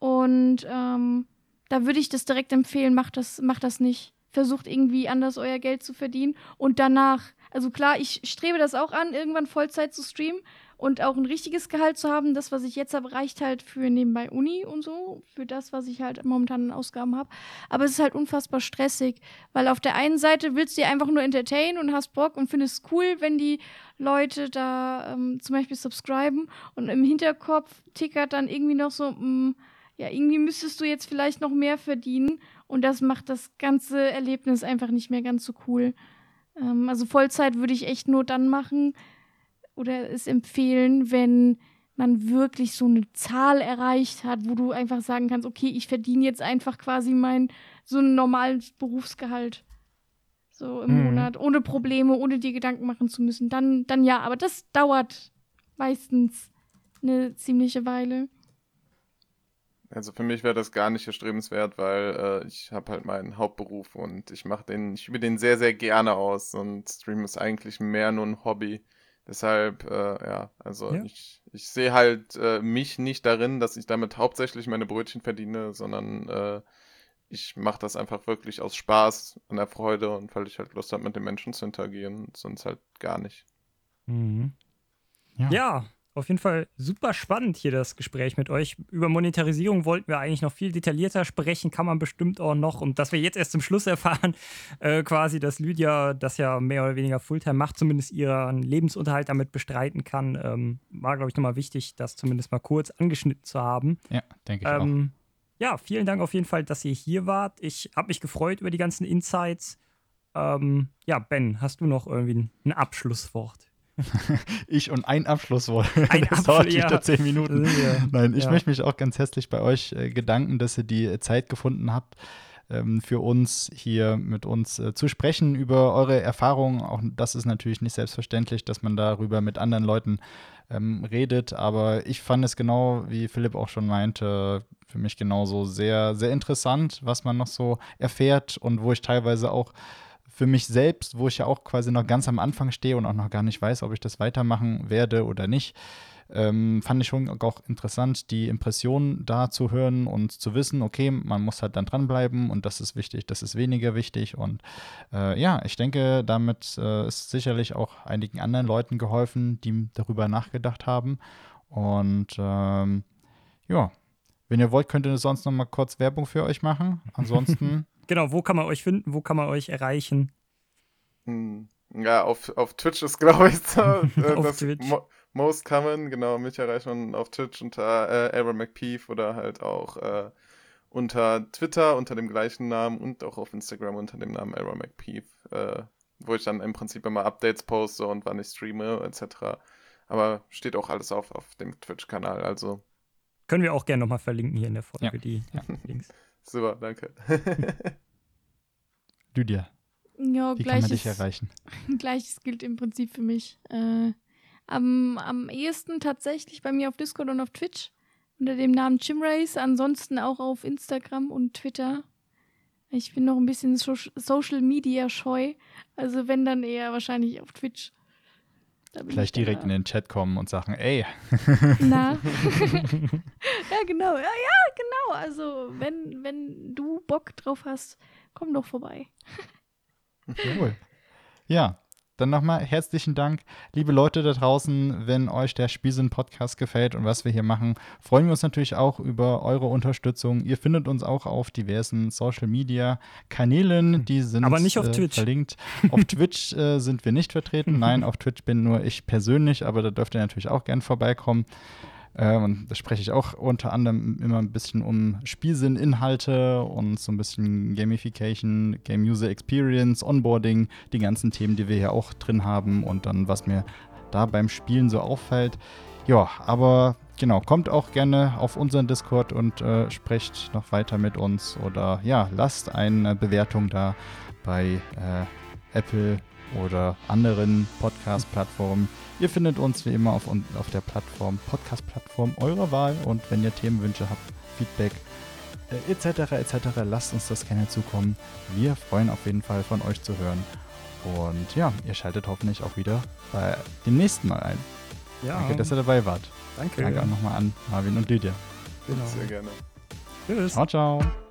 Und ähm, da würde ich das direkt empfehlen, macht das, macht das nicht. Versucht irgendwie anders euer Geld zu verdienen und danach, also klar, ich strebe das auch an, irgendwann Vollzeit zu streamen und auch ein richtiges Gehalt zu haben. Das, was ich jetzt habe, reicht halt für nebenbei Uni und so, für das, was ich halt momentan an Ausgaben habe. Aber es ist halt unfassbar stressig, weil auf der einen Seite willst du dir einfach nur entertainen und hast Bock und findest es cool, wenn die Leute da ähm, zum Beispiel subscriben und im Hinterkopf tickert dann irgendwie noch so, mh, mm, ja, irgendwie müsstest du jetzt vielleicht noch mehr verdienen und das macht das ganze Erlebnis einfach nicht mehr ganz so cool. Ähm, also Vollzeit würde ich echt nur dann machen oder es empfehlen, wenn man wirklich so eine Zahl erreicht hat, wo du einfach sagen kannst, okay, ich verdiene jetzt einfach quasi mein so ein normales Berufsgehalt. so im Mhm. Monat, ohne Probleme, ohne dir Gedanken machen zu müssen, dann, dann ja. Aber das dauert meistens eine ziemliche Weile. Also für mich wäre das gar nicht erstrebenswert, weil äh, ich habe halt meinen Hauptberuf und ich mache den, ich übe den sehr, sehr gerne aus und Stream ist eigentlich mehr nur ein Hobby. Deshalb, äh, ja, also Ja. ich, ich sehe halt äh, mich nicht darin, dass ich damit hauptsächlich meine Brötchen verdiene, sondern äh, ich mache das einfach wirklich aus Spaß und der Freude und weil ich halt Lust habe, mit den Menschen zu interagieren, sonst halt gar nicht. Mhm. Ja. Ja, auf jeden Fall super spannend hier das Gespräch mit euch. Über Monetarisierung wollten wir eigentlich noch viel detaillierter sprechen, kann man bestimmt auch noch. Und dass wir jetzt erst zum Schluss erfahren, äh, quasi, dass Lydia das ja mehr oder weniger Fulltime macht, zumindest ihren Lebensunterhalt damit bestreiten kann, ähm, war, glaube ich, nochmal wichtig, das zumindest mal kurz angeschnitten zu haben. Ja, denke ich auch. Ähm, ja, vielen Dank auf jeden Fall, dass ihr hier wart. Ich habe mich gefreut über die ganzen Insights. Ähm, ja, Ben, hast du noch irgendwie ein Abschlusswort? Ich und ein Abschlusswort. Ein das dauert Abschluss, ja. wieder zehn Minuten. Ja. Nein, ich Ja. möchte mich auch ganz herzlich bei euch äh, gedanken, dass ihr die Zeit gefunden habt, ähm, für uns hier mit uns äh, zu sprechen über eure Erfahrungen. Auch das ist natürlich nicht selbstverständlich, dass man darüber mit anderen Leuten ähm, redet, aber ich fand es genau, wie Philipp auch schon meinte, für mich genauso sehr, sehr interessant, was man noch so erfährt und wo ich teilweise auch für mich selbst, wo ich ja auch quasi noch ganz am Anfang stehe und auch noch gar nicht weiß, ob ich das weitermachen werde oder nicht, ähm, fand ich schon auch interessant, die Impressionen da zu hören und zu wissen, okay, man muss halt dann dranbleiben und das ist wichtig, das ist weniger wichtig. Und äh, ja, ich denke, damit äh, ist sicherlich auch einigen anderen Leuten geholfen, die darüber nachgedacht haben. Und ähm, ja, wenn ihr wollt, könnt ihr sonst noch mal kurz Werbung für euch machen. Ansonsten, Genau, wo kann man euch finden? Wo kann man euch erreichen? Hm, Ja, auf, auf Twitch ist, glaube ich, so, äh, das. Mo most common. Genau, mich erreicht man auf Twitch unter äh, Aaron McPeef oder halt auch äh, unter Twitter unter dem gleichen Namen und auch auf Instagram unter dem Namen Aaron McPeef, äh, wo ich dann im Prinzip immer Updates poste und wann ich streame etc. Aber steht auch alles auf, auf dem Twitch-Kanal, also Können wir auch gerne nochmal verlinken hier in der Folge, Ja. die Links. Super, danke. Lydia, Ja, wie kann man dich gleiches, erreichen? gleiches gilt im Prinzip für mich. Äh, am, am ehesten tatsächlich bei mir auf Discord und auf Twitch unter dem Namen Chimrace, ansonsten auch auf Instagram und Twitter. Ich bin noch ein bisschen so Social Media scheu, also wenn dann eher wahrscheinlich auf Twitch. Vielleicht ich direkt in den Chat kommen und sagen, ey, Na. ja, genau. Ja, ja, genau. Also, wenn, wenn du Bock drauf hast, komm doch vorbei. Jawohl. Ja, dann nochmal herzlichen Dank, liebe Leute da draußen. Wenn euch der Spielsinn-Podcast gefällt und was wir hier machen, freuen wir uns natürlich auch über eure Unterstützung. Ihr findet uns auch auf diversen Social-Media-Kanälen, die sind Aber nicht auf äh, Twitch. verlinkt. Auf Twitch äh, sind wir nicht vertreten. Nein, auf Twitch bin nur ich persönlich, aber da dürft ihr natürlich auch gern vorbeikommen. Äh, und da spreche ich auch unter anderem immer ein bisschen um Spielsinn-Inhalte und so ein bisschen Gamification, Game User Experience, Onboarding, die ganzen Themen, die wir hier auch drin haben und dann, was mir da beim Spielen so auffällt. Ja, aber genau, kommt auch gerne auf unseren Discord und äh, sprecht noch weiter mit uns oder ja, lasst eine Bewertung da bei äh, Apple oder anderen Podcast-Plattformen. Ihr findet uns wie immer auf, auf der Plattform, Podcast-Plattform eurer Wahl. Und wenn ihr Themenwünsche habt, Feedback äh, etc. etc., lasst uns das gerne zukommen. Wir freuen auf jeden Fall von euch zu hören. Und ja, ihr schaltet hoffentlich auch wieder bei dem nächsten Mal ein. Ja, Danke, dass ihr dabei wart. danke. Danke auch nochmal an Marvin und Lydia. Genau. Sehr gerne. Tschüss. Ciao, ciao.